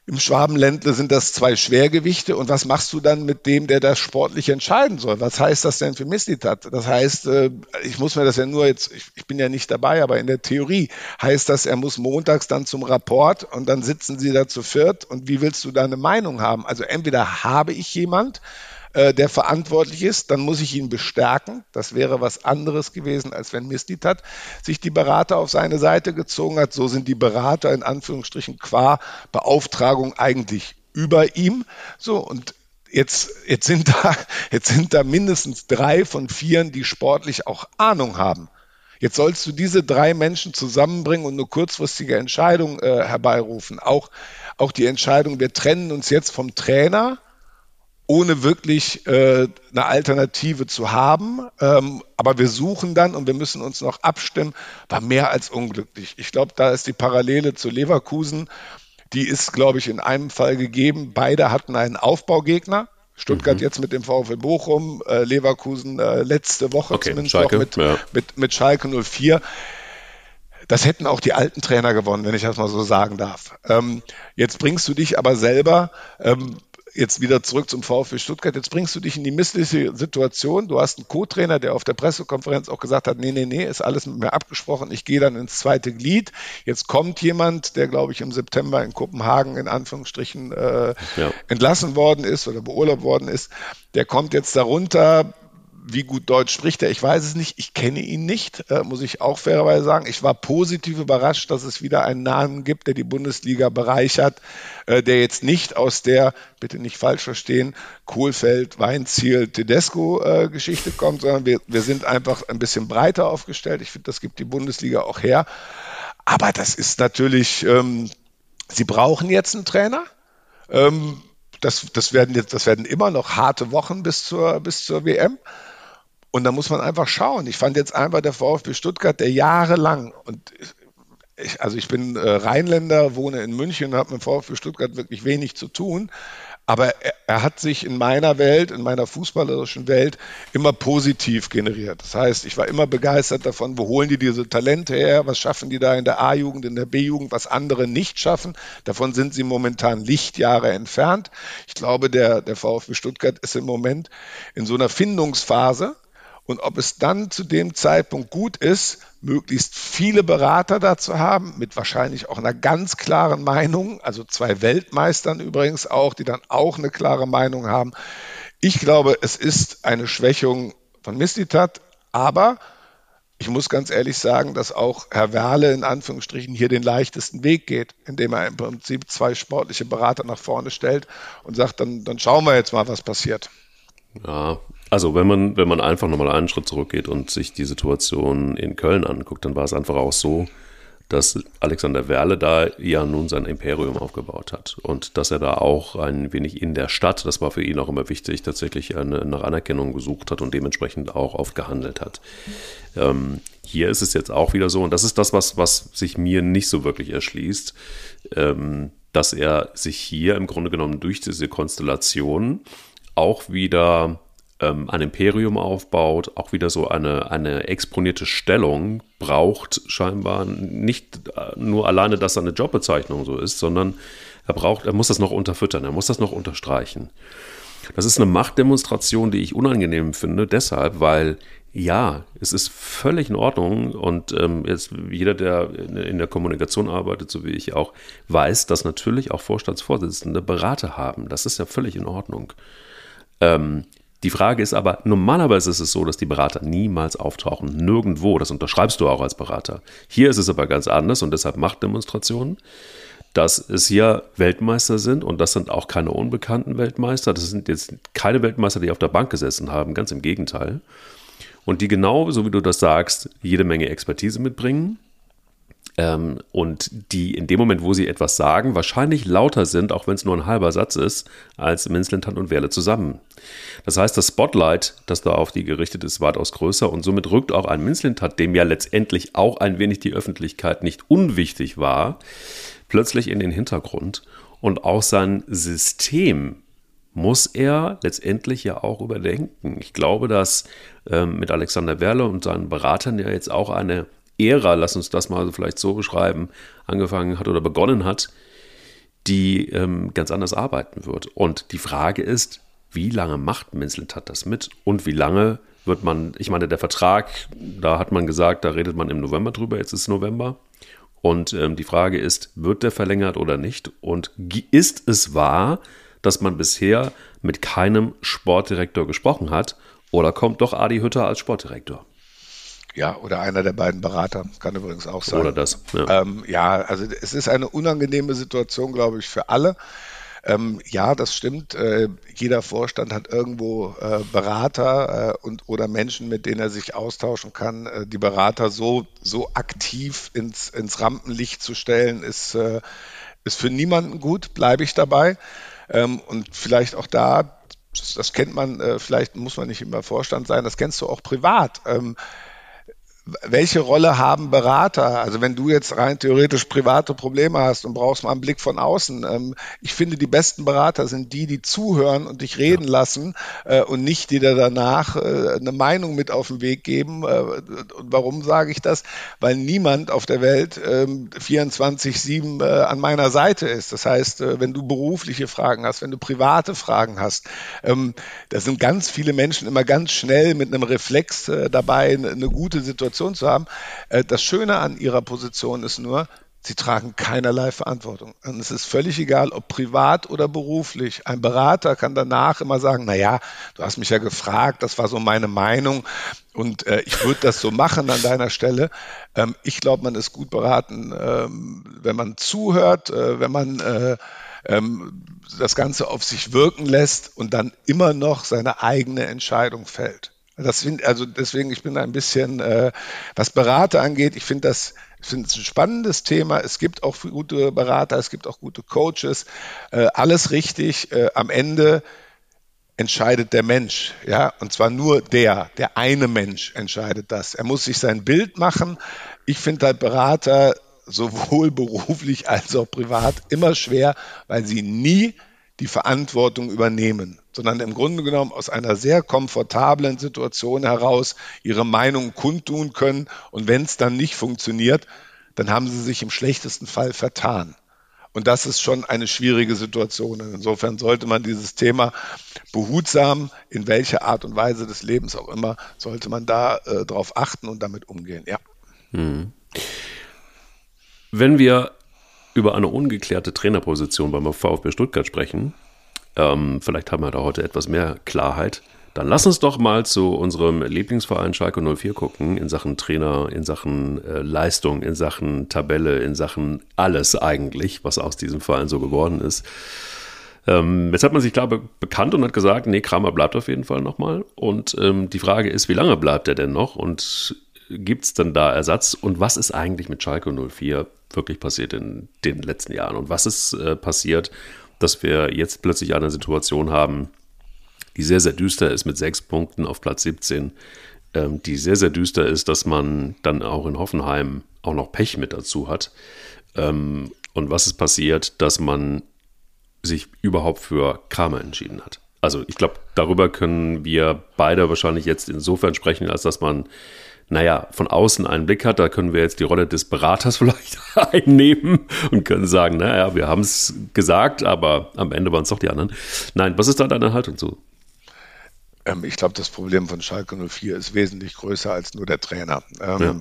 S2: im Schwabenländle sind das zwei Schwergewichte. Und was machst du dann mit dem, der das sportlich entscheiden soll? Was heißt das denn für Mislitat? Das heißt, äh, ich muss mir das ja nur jetzt, ich bin ja nicht dabei, aber in der Theorie heißt das, er muss montags dann zum Rapport und dann sitzen sie da zu viert. Und wie willst du da eine Meinung haben? Also entweder habe ich jemand, äh, der verantwortlich ist, dann muss ich ihn bestärken. Das wäre was anderes gewesen, als wenn Mislitat sich die Berater auf seine Seite gezogen hat. So sind die Berater in Anführungsstrichen qua Beauftragung eigentlich über ihm. So, und Jetzt, jetzt, sind da, jetzt sind da mindestens drei von vieren, die sportlich auch Ahnung haben. Jetzt sollst du diese drei Menschen zusammenbringen und eine kurzfristige Entscheidung äh, herbeirufen. Auch, auch die Entscheidung, wir trennen uns jetzt vom Trainer ohne wirklich äh, eine Alternative zu haben. Ähm, aber wir suchen dann und wir müssen uns noch abstimmen, war mehr als unglücklich. Ich glaube, da ist die Parallele zu Leverkusen, die ist, glaube ich, in einem Fall gegeben. Beide hatten einen Aufbaugegner. Stuttgart mhm. jetzt mit dem VfL Bochum, äh, Leverkusen äh, letzte Woche okay, zumindest Schalke, noch mit, ja. mit, mit Schalke 04 das hätten auch die alten Trainer gewonnen, wenn ich das mal so sagen darf. Ähm, jetzt bringst du dich aber selber ähm, jetzt wieder zurück zum VfB Stuttgart. Jetzt bringst du dich in die missliche Situation. Du hast einen Co-Trainer, der auf der Pressekonferenz auch gesagt hat, nee, nee, nee, ist alles mit mir abgesprochen. Ich gehe dann ins zweite Glied. Jetzt kommt jemand, der, glaube ich, im September in Kopenhagen in Anführungsstrichen äh, ja. entlassen worden ist oder beurlaubt worden ist. Der kommt jetzt darunter wie gut Deutsch spricht er, ich weiß es nicht. Ich kenne ihn nicht, äh, muss ich auch fairerweise sagen. Ich war positiv überrascht, dass es wieder einen Namen gibt, der die Bundesliga bereichert, äh, der jetzt nicht aus der, bitte nicht falsch verstehen, Kohlfeld, Weinziel, Tedesco-Geschichte äh, kommt, sondern wir, wir sind einfach ein bisschen breiter aufgestellt. Ich finde, das gibt die Bundesliga auch her. Aber das ist natürlich, ähm, sie brauchen jetzt einen Trainer. Ähm, das, das, werden jetzt, das werden immer noch harte Wochen bis zur, bis zur WM. Und da muss man einfach schauen. Ich fand jetzt einfach der VfB Stuttgart, der jahrelang und ich, also ich bin äh, Rheinländer, wohne in München und habe mit VfB Stuttgart wirklich wenig zu tun. Aber er, er, hat sich in meiner Welt, in meiner fußballerischen Welt immer positiv generiert. Das heißt, ich war immer begeistert davon, wo holen die diese Talente her, was schaffen die da in der A-Jugend, in der B-Jugend, was andere nicht schaffen. Davon sind sie momentan Lichtjahre entfernt. Ich glaube, der, der VfB Stuttgart ist im Moment in so einer Findungsphase, und ob es dann zu dem Zeitpunkt gut ist, möglichst viele Berater dazu haben, mit wahrscheinlich auch einer ganz klaren Meinung, also zwei Weltmeistern übrigens auch, die dann auch eine klare Meinung haben. Ich glaube, es ist eine Schwächung von Mistitat, aber ich muss ganz ehrlich sagen, dass auch Herr Werle in Anführungsstrichen hier den leichtesten Weg geht, indem er im Prinzip zwei sportliche Berater nach vorne stellt und sagt, dann, dann schauen wir jetzt mal, was passiert.
S1: Ja, also wenn man, wenn man einfach nochmal einen Schritt zurückgeht und sich die Situation in Köln anguckt, dann war es einfach auch so, dass Alexander Werle da ja nun sein Imperium aufgebaut hat und dass er da auch ein wenig in der Stadt, das war für ihn auch immer wichtig, tatsächlich eine, nach Anerkennung gesucht hat und dementsprechend auch oft gehandelt hat. Ähm, hier ist es jetzt auch wieder so, und das ist das, was, was sich mir nicht so wirklich erschließt, ähm, dass er sich hier im Grunde genommen durch diese Konstellation auch wieder ähm, ein Imperium aufbaut, auch wieder so eine, eine exponierte Stellung braucht, scheinbar nicht äh, nur alleine, dass seine Jobbezeichnung so ist, sondern er braucht, er muss das noch unterfüttern, er muss das noch unterstreichen. Das ist eine Machtdemonstration, die ich unangenehm finde, deshalb, weil ja, es ist völlig in Ordnung und ähm, jetzt jeder, der in der Kommunikation arbeitet, so wie ich auch, weiß, dass natürlich auch Vorstandsvorsitzende Berater haben. Das ist ja völlig in Ordnung. Ähm, die Frage ist aber, normalerweise ist es so, dass die Berater niemals auftauchen. Nirgendwo. Das unterschreibst du auch als Berater. Hier ist es aber ganz anders und deshalb macht Demonstrationen, dass es hier Weltmeister sind und das sind auch keine unbekannten Weltmeister. Das sind jetzt keine Weltmeister, die auf der Bank gesessen haben. Ganz im Gegenteil. und die genau, so wie du das sagst, jede Menge Expertise mitbringen. Ähm, und die in dem Moment, wo sie etwas sagen, wahrscheinlich lauter sind, auch wenn es nur ein halber Satz ist, als Minzlintant und Werle zusammen. Das heißt, das Spotlight, das da auf die gerichtet ist, weitaus größer und somit rückt auch ein Minzlintant, dem ja letztendlich auch ein wenig die Öffentlichkeit nicht unwichtig war, plötzlich in den Hintergrund und auch sein System muss er letztendlich ja auch überdenken. Ich glaube, dass ähm, mit Alexander Werle und seinen Beratern ja jetzt auch eine Ära, lass uns das mal vielleicht so beschreiben, angefangen hat oder begonnen hat, die ähm, ganz anders arbeiten wird. Und die Frage ist, wie lange macht Minzeltat das mit und wie lange wird man, ich meine, der Vertrag, da hat man gesagt, da redet man im November drüber, jetzt ist November. Und ähm, die Frage ist, wird der verlängert oder nicht? Und ist es wahr, dass man bisher mit keinem Sportdirektor gesprochen hat? Oder kommt doch Adi Hütter als Sportdirektor?
S2: Ja, oder einer der beiden Berater, kann übrigens auch sein.
S1: Oder das.
S2: Ja, ähm, ja also es ist eine unangenehme Situation, glaube ich, für alle. Ähm, ja, das stimmt. Äh, jeder Vorstand hat irgendwo äh, Berater äh, und oder Menschen, mit denen er sich austauschen kann. Äh, die Berater so, so aktiv ins, ins Rampenlicht zu stellen, ist, äh, ist für niemanden gut, bleibe ich dabei. Ähm, und vielleicht auch da, das, das kennt man, äh, vielleicht muss man nicht immer Vorstand sein, das kennst du auch privat. Ähm, welche Rolle haben Berater? Also wenn du jetzt rein theoretisch private Probleme hast und brauchst mal einen Blick von außen. Ähm, ich finde, die besten Berater sind die, die zuhören und dich reden ja. lassen äh, und nicht die dir danach äh, eine Meinung mit auf den Weg geben. Äh, und warum sage ich das? Weil niemand auf der Welt 24-7 ähm, an meiner Seite ist. Das heißt, wenn du berufliche Fragen hast, wenn du private Fragen hast, ähm, da sind ganz viele Menschen immer ganz schnell mit einem Reflex dabei, eine gute Situation Situation zu haben. Äh, das Schöne an ihrer Position ist nur, Sie tragen keinerlei Verantwortung. Und es ist völlig egal, ob privat oder beruflich. Ein Berater kann danach immer sagen, na ja, du hast mich ja gefragt, das war so meine Meinung und äh, ich würde das so machen an deiner Stelle. Ähm, ich glaube, man ist gut beraten, ähm, wenn man zuhört, äh, wenn man äh, ähm, das Ganze auf sich wirken lässt und dann immer noch seine eigene Entscheidung fällt. Das find, also deswegen, ich bin ein bisschen, äh, was Berater angeht, ich finde das, ich finde es ein spannendes Thema. Es gibt auch gute Berater, es gibt auch gute Coaches, äh, alles richtig. Äh, am Ende entscheidet der Mensch, ja, und zwar nur der, der eine Mensch entscheidet das. Er muss sich sein Bild machen. Ich finde halt Berater sowohl beruflich als auch privat immer schwer, weil sie nie die Verantwortung übernehmen, sondern im Grunde genommen aus einer sehr komfortablen Situation heraus ihre Meinung kundtun können. Und wenn es dann nicht funktioniert, dann haben sie sich im schlechtesten Fall vertan. Und das ist schon eine schwierige Situation. Insofern sollte man dieses Thema behutsam, in welcher Art und Weise des Lebens auch immer, sollte man da äh, drauf achten und damit umgehen. Ja. Hm.
S1: Wenn wir über eine ungeklärte Trainerposition beim VfB Stuttgart sprechen, ähm, vielleicht haben wir da heute etwas mehr Klarheit, dann lass uns doch mal zu unserem Lieblingsverein Schalke 04 gucken, in Sachen Trainer, in Sachen äh, Leistung, in Sachen Tabelle, in Sachen alles eigentlich, was aus diesem Verein so geworden ist. Ähm, jetzt hat man sich, glaube ich, bekannt und hat gesagt, nee, Kramer bleibt auf jeden Fall nochmal. Und ähm, die Frage ist, wie lange bleibt er denn noch? Und gibt es dann da Ersatz? Und was ist eigentlich mit Schalke 04 wirklich passiert in den letzten Jahren? Und was ist äh, passiert, dass wir jetzt plötzlich eine Situation haben, die sehr, sehr düster ist mit sechs Punkten auf Platz 17, ähm, die sehr, sehr düster ist, dass man dann auch in Hoffenheim auch noch Pech mit dazu hat. Ähm, und was ist passiert, dass man sich überhaupt für Kramer entschieden hat? Also ich glaube, darüber können wir beide wahrscheinlich jetzt insofern sprechen, als dass man naja, von außen einen Blick hat, da können wir jetzt die Rolle des Beraters vielleicht einnehmen und können sagen, naja, wir haben es gesagt, aber am Ende waren es doch die anderen. Nein, was ist da deine Haltung zu?
S2: Ähm, ich glaube, das Problem von Schalke 04 ist wesentlich größer als nur der Trainer. Ähm, ja.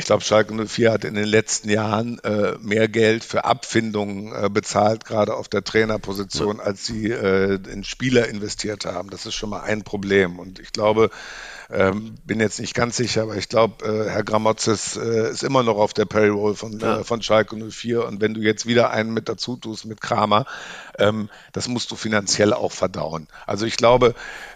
S2: Ich glaube, Schalke 04 hat in den letzten Jahren äh, mehr Geld für Abfindungen äh, bezahlt, gerade auf der Trainerposition, ja. als sie äh, in Spieler investiert haben. Das ist schon mal ein Problem. Und ich glaube, ähm, bin jetzt nicht ganz sicher, aber ich glaube, äh, Herr Gramotzes äh, ist immer noch auf der Payroll von, ja. äh, von Schalke 04. Und wenn du jetzt wieder einen mit dazu tust, mit Kramer, ähm, das musst du finanziell auch verdauen. Also ich glaube,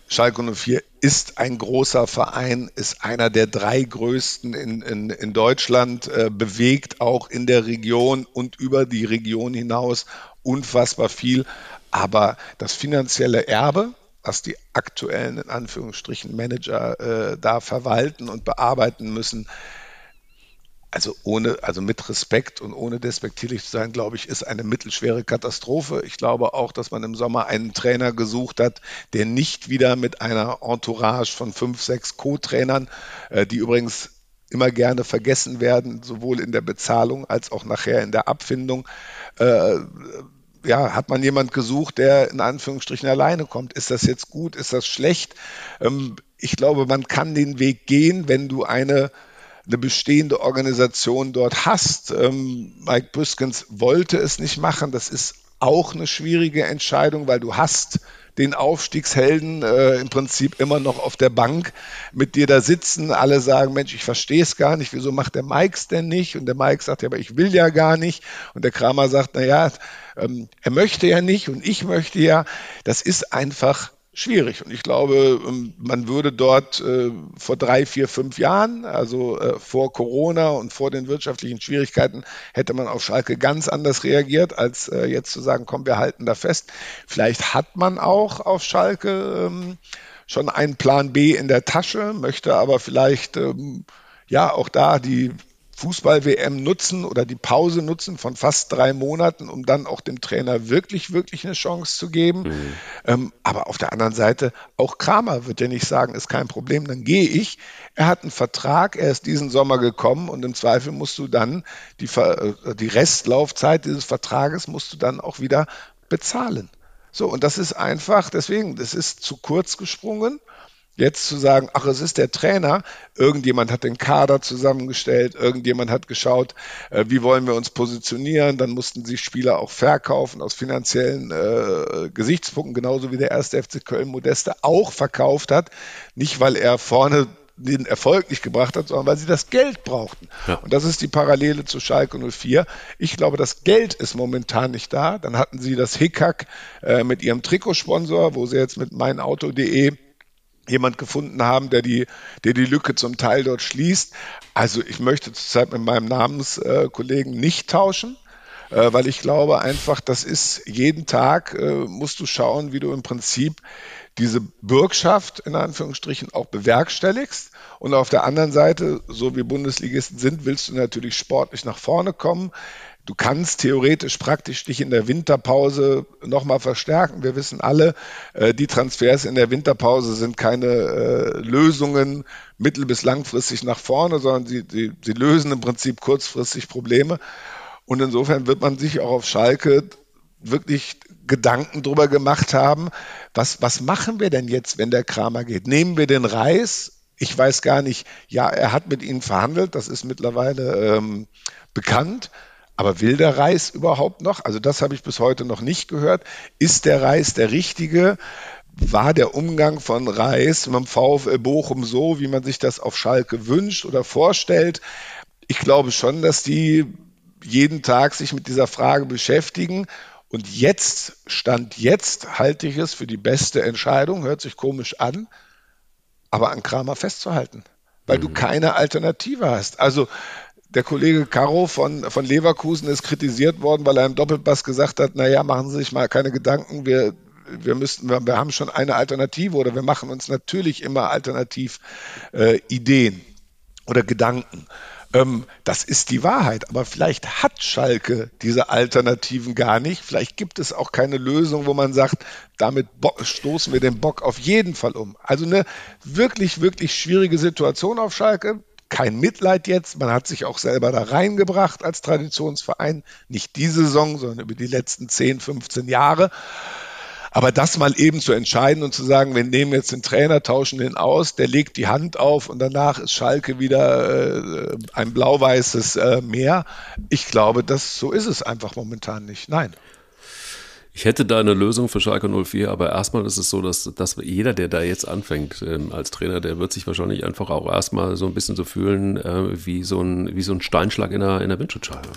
S2: Schalke 04 ist ein großer Verein, ist einer der drei größten in, in, in Deutschland, äh, bewegt auch in der Region und über die Region hinaus unfassbar viel. Aber das finanzielle Erbe, was die aktuellen, in Anführungsstrichen, Manager äh, da verwalten und bearbeiten müssen, also ohne, also mit Respekt und ohne despektierlich zu sein, glaube ich, ist eine mittelschwere Katastrophe. Ich glaube auch, dass man im Sommer einen Trainer gesucht hat, der nicht wieder mit einer Entourage von fünf, sechs Co-Trainern, äh, die übrigens immer gerne vergessen werden, sowohl in der Bezahlung als auch nachher in der Abfindung. Äh, ja, hat man jemand gesucht, der in Anführungsstrichen alleine kommt? Ist das jetzt gut? Ist das schlecht? Ähm, ich glaube, man kann den Weg gehen, wenn du eine eine bestehende Organisation dort hast. Ähm, Mike Büskens wollte es nicht machen. Das ist auch eine schwierige Entscheidung, weil du hast den Aufstiegshelden äh, im Prinzip immer noch auf der Bank mit dir da sitzen. Alle sagen, Mensch, ich verstehe es gar nicht. Wieso macht der Mike es denn nicht? Und der Mike sagt, ja, aber ich will ja gar nicht. Und der Kramer sagt, na ja, ähm, er möchte ja nicht und ich möchte ja. Das ist einfach schwierig. Und ich glaube, ähm, man würde dort äh, vor drei, vier, fünf Jahren, also äh, vor Corona und vor den wirtschaftlichen Schwierigkeiten, hätte man auf Schalke ganz anders reagiert, als äh, jetzt zu sagen, komm, wir halten da fest. Vielleicht hat man auch auf Schalke ähm, schon einen Plan B in der Tasche, möchte aber vielleicht ähm, ja auch da die Fußball-WM nutzen oder die Pause nutzen von fast drei Monaten, um dann auch dem Trainer wirklich, wirklich eine Chance zu geben. Mhm. Ähm, aber auf der anderen Seite, auch Kramer wird ja nicht sagen, ist kein Problem, dann gehe ich. Er hat einen Vertrag, er ist diesen Sommer gekommen und im Zweifel musst du dann die, äh, die Restlaufzeit dieses Vertrages musst du dann auch wieder bezahlen. So, und das ist einfach, deswegen, das ist zu kurz gesprungen. Jetzt zu sagen, ach, es ist der Trainer, irgendjemand hat den Kader zusammengestellt, irgendjemand hat geschaut, äh, wie wollen wir uns positionieren, dann mussten sich Spieler auch verkaufen aus finanziellen äh, Gesichtspunkten, genauso wie der erste FC Köln Modeste auch verkauft hat, nicht weil er vorne den Erfolg nicht gebracht hat, sondern weil sie das Geld brauchten. Ja. Und das ist die Parallele zu Schalke 04. Ich glaube, das Geld ist momentan nicht da. Dann hatten sie das Hickhack äh, mit ihrem Trikotsponsor, wo sie jetzt mit meinauto.de jemand gefunden haben, der die, der die Lücke zum Teil dort schließt. Also ich möchte zurzeit mit meinem Namenskollegen nicht tauschen, äh, weil ich glaube einfach, das ist jeden Tag, äh, musst du schauen, wie du im Prinzip diese Bürgschaft in Anführungsstrichen auch bewerkstelligst. Und auf der anderen Seite, so wie Bundesligisten sind, willst du natürlich sportlich nach vorne kommen. Du kannst theoretisch praktisch dich in der Winterpause nochmal verstärken. Wir wissen alle, äh, die Transfers in der Winterpause sind keine äh, Lösungen mittel- bis langfristig nach vorne, sondern sie, sie, sie lösen im Prinzip kurzfristig Probleme. Und insofern wird man sich auch auf Schalke wirklich Gedanken drüber gemacht haben, was, was machen wir denn jetzt, wenn der Kramer geht? Nehmen wir den Reis? Ich weiß gar nicht, ja, er hat mit ihnen verhandelt, das ist mittlerweile ähm, bekannt. Aber will der Reis überhaupt noch? Also das habe ich bis heute noch nicht gehört. Ist der Reis der richtige? War der Umgang von Reis mit dem VfL Bochum so, wie man sich das auf Schalke wünscht oder vorstellt? Ich glaube schon, dass die jeden Tag sich mit dieser Frage beschäftigen. Und jetzt, Stand jetzt, halte ich es für die beste Entscheidung, hört sich komisch an, aber an Kramer festzuhalten, weil mhm. du keine Alternative hast. Also der Kollege Caro von, von Leverkusen ist kritisiert worden, weil er im Doppelpass gesagt hat, naja, machen Sie sich mal keine Gedanken, wir, wir müssten, wir, wir haben schon eine Alternative oder wir machen uns natürlich immer alternativ äh, Ideen oder Gedanken. Ähm, das ist die Wahrheit. Aber vielleicht hat Schalke diese Alternativen gar nicht. Vielleicht gibt es auch keine Lösung, wo man sagt, damit stoßen wir den Bock auf jeden Fall um. Also eine wirklich, wirklich schwierige Situation auf Schalke kein Mitleid jetzt. Man hat sich auch selber da reingebracht als Traditionsverein. Nicht diese Saison, sondern über die letzten 10, 15 Jahre. Aber das mal eben zu entscheiden und zu sagen, wir nehmen jetzt den Trainer, tauschen den aus, der legt die Hand auf und danach ist Schalke wieder äh, ein blau-weißes äh, Meer. Ich glaube, das so ist es einfach momentan nicht. Nein.
S1: Ich hätte da eine Lösung für Schalke 04, aber erstmal ist es so, dass, dass jeder, der da jetzt anfängt ähm, als Trainer, der wird sich wahrscheinlich einfach auch erstmal so ein bisschen so fühlen äh, wie, so ein, wie so ein Steinschlag in der, in der Windschutzscheibe.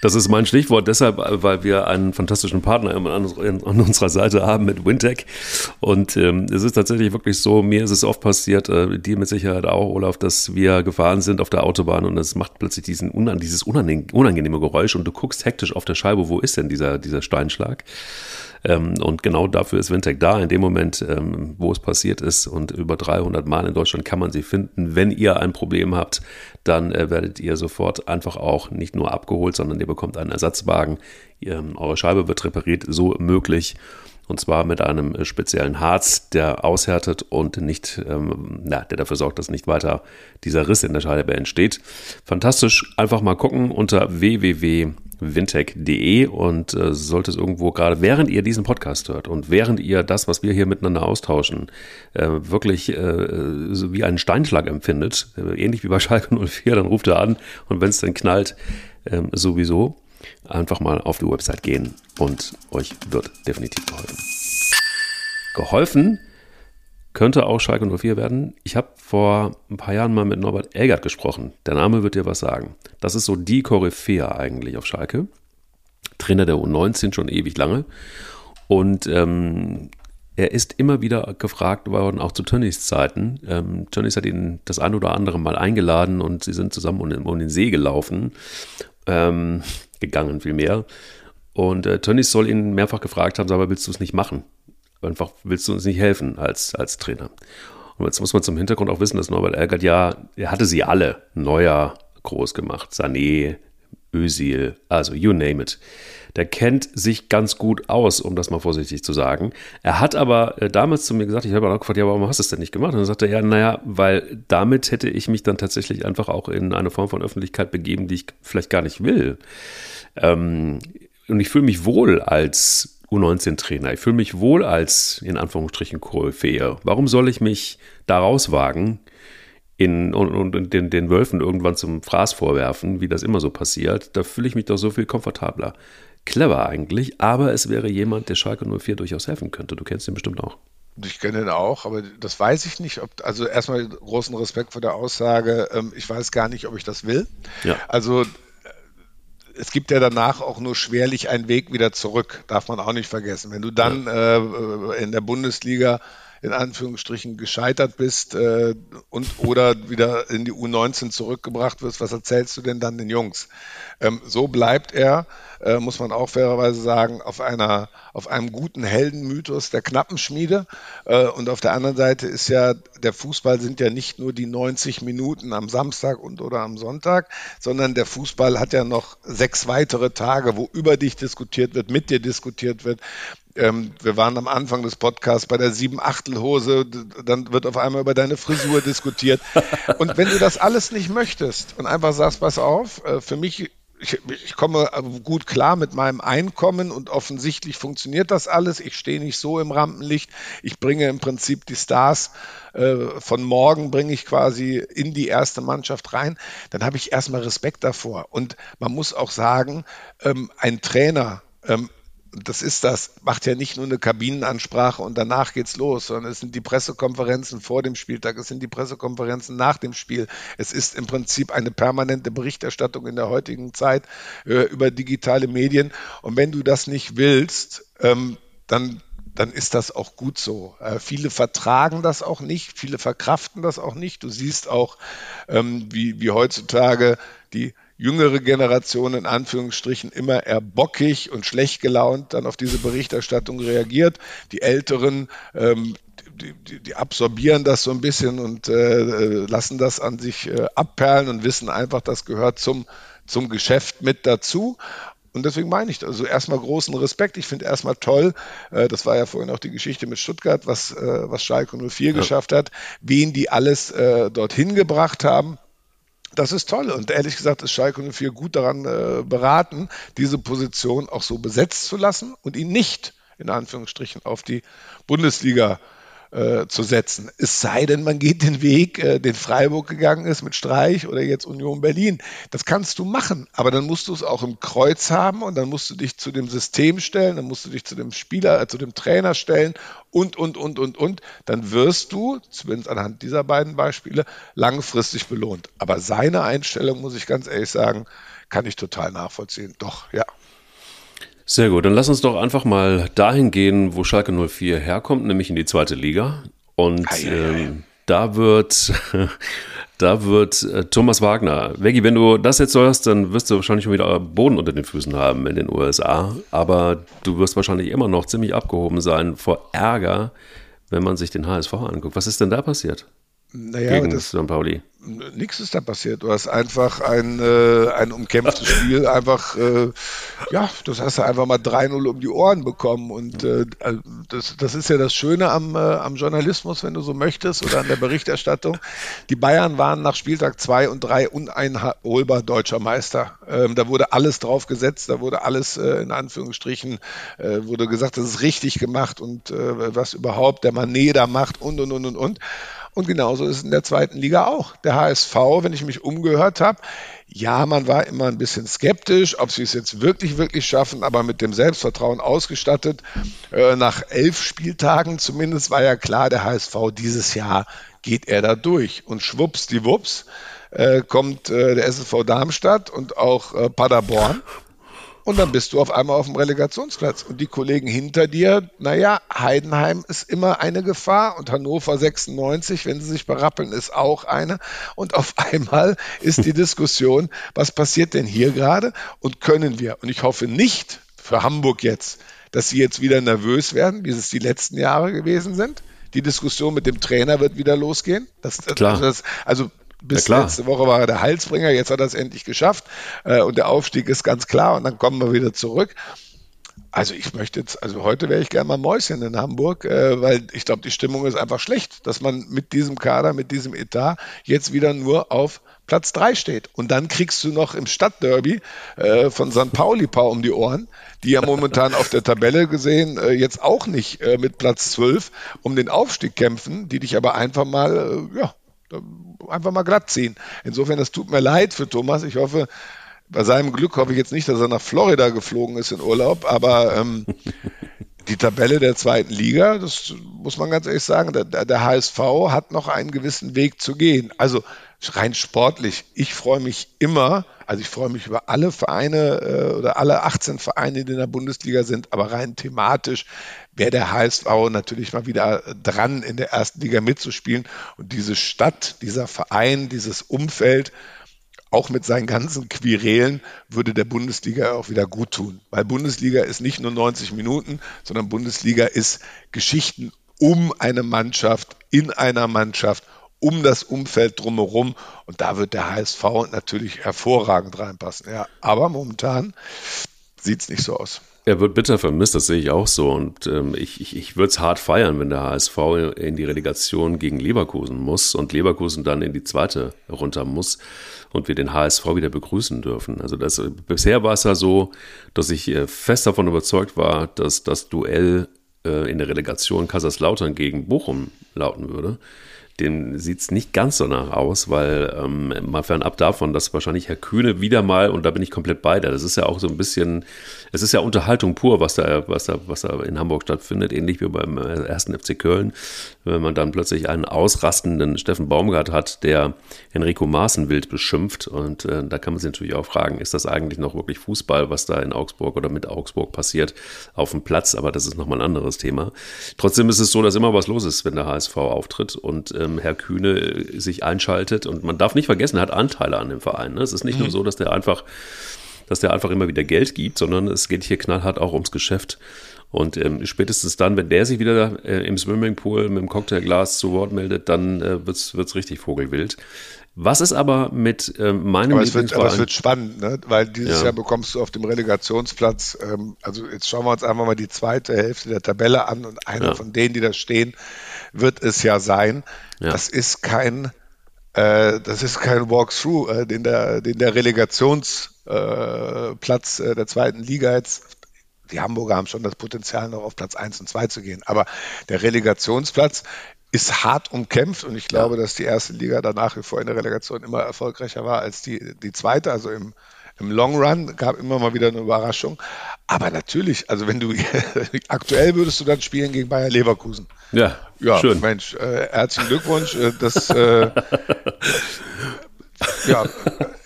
S1: Das ist mein Stichwort deshalb, weil wir einen fantastischen Partner an, unserer Seite haben mit Wintech. Und ähm, es ist tatsächlich wirklich so, mir ist es oft passiert, äh, dir mit Sicherheit auch, Olaf, dass wir gefahren sind auf der Autobahn und es macht plötzlich diesen unan dieses unangenehme Geräusch und du guckst hektisch auf der Scheibe, wo ist denn dieser, dieser Steinschlag? Ähm, und genau dafür ist Wintec da, in dem Moment, ähm, wo es passiert ist. Und über 300 Mal in Deutschland kann man sie finden. Wenn ihr ein Problem habt, dann äh, werdet ihr sofort einfach auch nicht nur abgeholt, sondern ihr bekommt einen Ersatzwagen. Ähm, eure Scheibe wird repariert, so möglich. Und zwar mit einem äh, speziellen Harz, der aushärtet und nicht, ähm, na, der dafür sorgt, dass nicht weiter dieser Riss in der Scheibe entsteht. Fantastisch, einfach mal gucken unter www wintech.de und äh, sollte es irgendwo gerade, während ihr diesen Podcast hört und während ihr das, was wir hier miteinander austauschen, äh, wirklich äh, so wie einen Steinschlag empfindet, äh, ähnlich wie bei Schalke 04, dann ruft er an. Und wenn es dann knallt, äh, sowieso einfach mal auf die Website gehen und euch wird definitiv geholfen. Geholfen könnte auch Schalke 04 werden. Ich habe vor ein paar Jahren mal mit Norbert Elgert gesprochen. Der Name wird dir was sagen. Das ist so die Koryphäe eigentlich auf Schalke. Trainer der U19 schon ewig lange. Und ähm, er ist immer wieder gefragt worden, auch zu Tönnies Zeiten. Ähm, Tönnies hat ihn das ein oder andere Mal eingeladen und sie sind zusammen um, um den See gelaufen, ähm, gegangen vielmehr. Und äh, Tönnies soll ihn mehrfach gefragt haben, aber willst du es nicht machen? Einfach willst du uns nicht helfen als, als Trainer. Und jetzt muss man zum Hintergrund auch wissen, dass Norbert Elgert ja, er hatte sie alle neuer groß gemacht. Sané, Özil, also you name it. Der kennt sich ganz gut aus, um das mal vorsichtig zu sagen. Er hat aber äh, damals zu mir gesagt, ich habe auch gefragt, ja, warum hast du es denn nicht gemacht? Und dann sagte er, naja, weil damit hätte ich mich dann tatsächlich einfach auch in eine Form von Öffentlichkeit begeben, die ich vielleicht gar nicht will. Ähm, und ich fühle mich wohl als U19-Trainer. Ich fühle mich wohl als, in Anführungsstrichen, Koryphäe. Warum soll ich mich daraus wagen in, und, und den, den Wölfen irgendwann zum Fraß vorwerfen, wie das immer so passiert? Da fühle ich mich doch so viel komfortabler. Clever eigentlich, aber es wäre jemand, der Schalke 04 durchaus helfen könnte. Du kennst ihn bestimmt auch.
S2: Ich kenne ihn auch, aber das weiß ich nicht. Ob, also erstmal großen Respekt vor der Aussage. Ähm, ich weiß gar nicht, ob ich das will. Ja. Also es gibt ja danach auch nur schwerlich einen Weg wieder zurück, darf man auch nicht vergessen. Wenn du dann ja. äh, in der Bundesliga in Anführungsstrichen gescheitert bist äh, und oder wieder in die U19 zurückgebracht wirst, was erzählst du denn dann den Jungs? Ähm, so bleibt er, äh, muss man auch fairerweise sagen, auf einer auf einem guten Heldenmythos der Knappenschmiede. Äh, und auf der anderen Seite ist ja der Fußball sind ja nicht nur die 90 Minuten am Samstag und oder am Sonntag, sondern der Fußball hat ja noch sechs weitere Tage, wo über dich diskutiert wird, mit dir diskutiert wird, ähm, wir waren am Anfang des Podcasts bei der Sieben-Achtel-Hose, dann wird auf einmal über deine Frisur diskutiert. Und wenn du das alles nicht möchtest und einfach sagst, pass auf, äh, für mich ich, ich, komme gut klar mit meinem Einkommen und offensichtlich funktioniert das alles. Ich stehe nicht so im Rampenlicht. Ich bringe im Prinzip die Stars äh, von morgen, bringe ich quasi in die erste Mannschaft rein. Dann habe ich erstmal Respekt davor. Und man muss auch sagen, ähm, ein Trainer ähm, das ist das, macht ja nicht nur eine Kabinenansprache und danach geht's los, sondern es sind die Pressekonferenzen vor dem Spieltag, es sind die Pressekonferenzen nach dem Spiel. Es ist im Prinzip eine permanente Berichterstattung in der heutigen Zeit äh, über digitale Medien. Und wenn du das nicht willst, ähm, dann dann ist das auch gut so. Äh, viele vertragen das auch nicht, viele verkraften das auch nicht. Du siehst auch, ähm, wie, wie heutzutage die jüngere Generation in Anführungsstrichen immer eher bockig und schlecht gelaunt dann auf diese Berichterstattung reagiert. Die Älteren, ähm, die, die, die, absorbieren das so ein bisschen und äh, lassen das an sich äh, abperlen und wissen einfach, das gehört zum, zum Geschäft mit dazu. Und deswegen meine ich, also erstmal großen Respekt. Ich finde erstmal toll, äh, das war ja vorhin auch die Geschichte mit Stuttgart, was, äh, was Schalke 04 ja. geschafft hat, wen die alles äh, dorthin gebracht haben. Das ist toll und ehrlich gesagt ist Schalke 04 gut daran äh, beraten, diese Position auch so besetzt zu lassen und ihn nicht in Anführungsstrichen auf die Bundesliga äh, zu setzen. Es sei denn, man geht den Weg, äh, den Freiburg gegangen ist mit Streich oder jetzt Union Berlin. Das kannst du machen, aber dann musst du es auch im Kreuz haben und dann musst du dich zu dem System stellen, dann musst du dich zu dem Spieler, äh, zu dem Trainer stellen und, und, und, und, und. Dann wirst du, zumindest anhand dieser beiden Beispiele, langfristig belohnt. Aber seine Einstellung, muss ich ganz ehrlich sagen, kann ich total nachvollziehen. Doch, ja.
S1: Sehr gut, dann lass uns doch einfach mal dahin gehen, wo Schalke 04 herkommt, nämlich in die zweite Liga. Und ähm, da wird, da wird äh, Thomas Wagner. Veggie, wenn du das jetzt hörst, dann wirst du wahrscheinlich schon wieder Boden unter den Füßen haben in den USA. Aber du wirst wahrscheinlich immer noch ziemlich abgehoben sein vor Ärger, wenn man sich den HSV anguckt. Was ist denn da passiert?
S2: Naja, gegen das, St. Pauli. Nichts ist da passiert. Du hast einfach ein, äh, ein umkämpftes Spiel, einfach, äh, ja, das hast du einfach mal 3-0 um die Ohren bekommen. Und äh, das, das ist ja das Schöne am, äh, am Journalismus, wenn du so möchtest, oder an der Berichterstattung. Die Bayern waren nach Spieltag 2 und 3 uneinholbar deutscher Meister. Ähm, da wurde alles drauf gesetzt, da wurde alles äh, in Anführungsstrichen, äh, wurde gesagt, das ist richtig gemacht und was überhaupt der Manet da macht und, und, und, und, und. Und genauso ist es in der zweiten Liga auch. Der HSV, wenn ich mich umgehört habe, ja, man war immer ein bisschen skeptisch, ob sie es jetzt wirklich, wirklich schaffen, aber mit dem Selbstvertrauen ausgestattet. Äh, nach elf Spieltagen zumindest war ja klar, der HSV dieses Jahr geht er da durch. Und schwupps, die Wups, äh, kommt äh, der SSV Darmstadt und auch Paderborn und dann bist du auf einmal auf dem Relegationsplatz. Und die Kollegen hinter dir, naja, Heidenheim ist immer eine Gefahr und Hannover 96, wenn sie sich berappeln, ist auch eine. Und auf einmal ist die Diskussion, was passiert denn hier gerade und können wir? Und ich hoffe nicht für Hamburg jetzt, dass sie jetzt wieder nervös werden, wie es die letzten Jahre gewesen sind. Die Diskussion mit dem Trainer wird wieder losgehen. Das, Klar. Das, also bis ja, letzte Woche war er der Halsbringer, jetzt hat er es endlich geschafft äh, und der Aufstieg ist ganz klar und dann kommen wir wieder zurück. Also ich möchte jetzt, also heute wäre ich gerne mal Mäuschen in Hamburg, äh, weil ich glaube, die Stimmung ist einfach schlecht, dass man mit diesem Kader, mit diesem Etat jetzt wieder nur auf Platz 3 steht. Und dann kriegst du noch im Stadtderby äh, von St. Pauli Pau um die Ohren, die ja momentan auf der Tabelle gesehen äh, jetzt auch nicht äh, mit Platz 12 um den Aufstieg kämpfen, die dich aber einfach mal, äh, ja, einfach mal glatt ziehen. Insofern, es tut mir leid für Thomas. Ich hoffe, bei seinem Glück hoffe ich jetzt nicht, dass er nach Florida geflogen ist in Urlaub, aber ähm, die Tabelle der zweiten Liga, das muss man ganz ehrlich sagen, der, der HSV hat noch einen gewissen Weg zu gehen. Also rein sportlich, ich freue mich immer, also ich freue mich über alle Vereine äh, oder alle 18 Vereine, die in der Bundesliga sind, aber rein thematisch wäre der HSV natürlich mal wieder dran, in der ersten Liga mitzuspielen. Und diese Stadt, dieser Verein, dieses Umfeld, auch mit seinen ganzen Quirelen, würde der Bundesliga auch wieder gut tun. Weil Bundesliga ist nicht nur 90 Minuten, sondern Bundesliga ist Geschichten um eine Mannschaft, in einer Mannschaft um das Umfeld drumherum. Und da wird der HSV natürlich hervorragend reinpassen. Ja, aber momentan sieht es nicht so aus.
S1: Er wird bitter vermisst, das sehe ich auch so. Und ähm, ich, ich, ich würde es hart feiern, wenn der HSV in die Relegation gegen Leverkusen muss und Leverkusen dann in die zweite runter muss und wir den HSV wieder begrüßen dürfen. Also das, bisher war es ja so, dass ich äh, fest davon überzeugt war, dass das Duell äh, in der Relegation Kaiserslautern gegen Bochum lauten würde dem sieht es nicht ganz so nach aus, weil ähm, mal fernab davon, dass wahrscheinlich Herr Kühne wieder mal, und da bin ich komplett bei dir, das ist ja auch so ein bisschen, es ist ja Unterhaltung pur, was da, was da, was da in Hamburg stattfindet, ähnlich wie beim äh, ersten FC Köln, wenn man dann plötzlich einen ausrastenden Steffen Baumgart hat, der Enrico Maaßen wild beschimpft. Und äh, da kann man sich natürlich auch fragen, ist das eigentlich noch wirklich Fußball, was da in Augsburg oder mit Augsburg passiert auf dem Platz? Aber das ist nochmal ein anderes Thema. Trotzdem ist es so, dass immer was los ist, wenn der HSV auftritt. Und äh, ähm, Herr Kühne äh, sich einschaltet. Und man darf nicht vergessen, er hat Anteile an dem Verein. Ne? Es ist nicht mhm. nur so, dass der einfach dass der einfach immer wieder Geld gibt, sondern es geht hier knallhart auch ums Geschäft. Und ähm, spätestens dann, wenn der sich wieder äh, im Swimmingpool mit dem Cocktailglas zu Wort meldet, dann äh, wird es richtig vogelwild. Was ist aber mit äh, meinem
S2: aber es, wird, aber es wird spannend, ne? weil dieses ja. Jahr bekommst du auf dem Relegationsplatz, ähm, also jetzt schauen wir uns einfach mal die zweite Hälfte der Tabelle an und einer ja. von denen, die da stehen, wird es ja sein. Ja. Das ist kein, äh, das ist kein Walkthrough, äh, den der, den der Relegationsplatz äh, äh, der zweiten Liga jetzt die Hamburger haben schon das Potenzial, noch auf Platz 1 und 2 zu gehen. Aber der Relegationsplatz ist hart umkämpft und ich glaube, ja. dass die erste Liga da nach wie vor in der Relegation immer erfolgreicher war als die, die zweite, also im, im Long Run gab immer mal wieder eine Überraschung. Aber natürlich, also wenn du aktuell würdest du dann spielen gegen Bayer Leverkusen.
S1: Ja, ja schön.
S2: Mensch, äh, herzlichen Glückwunsch. Äh, das äh, ja,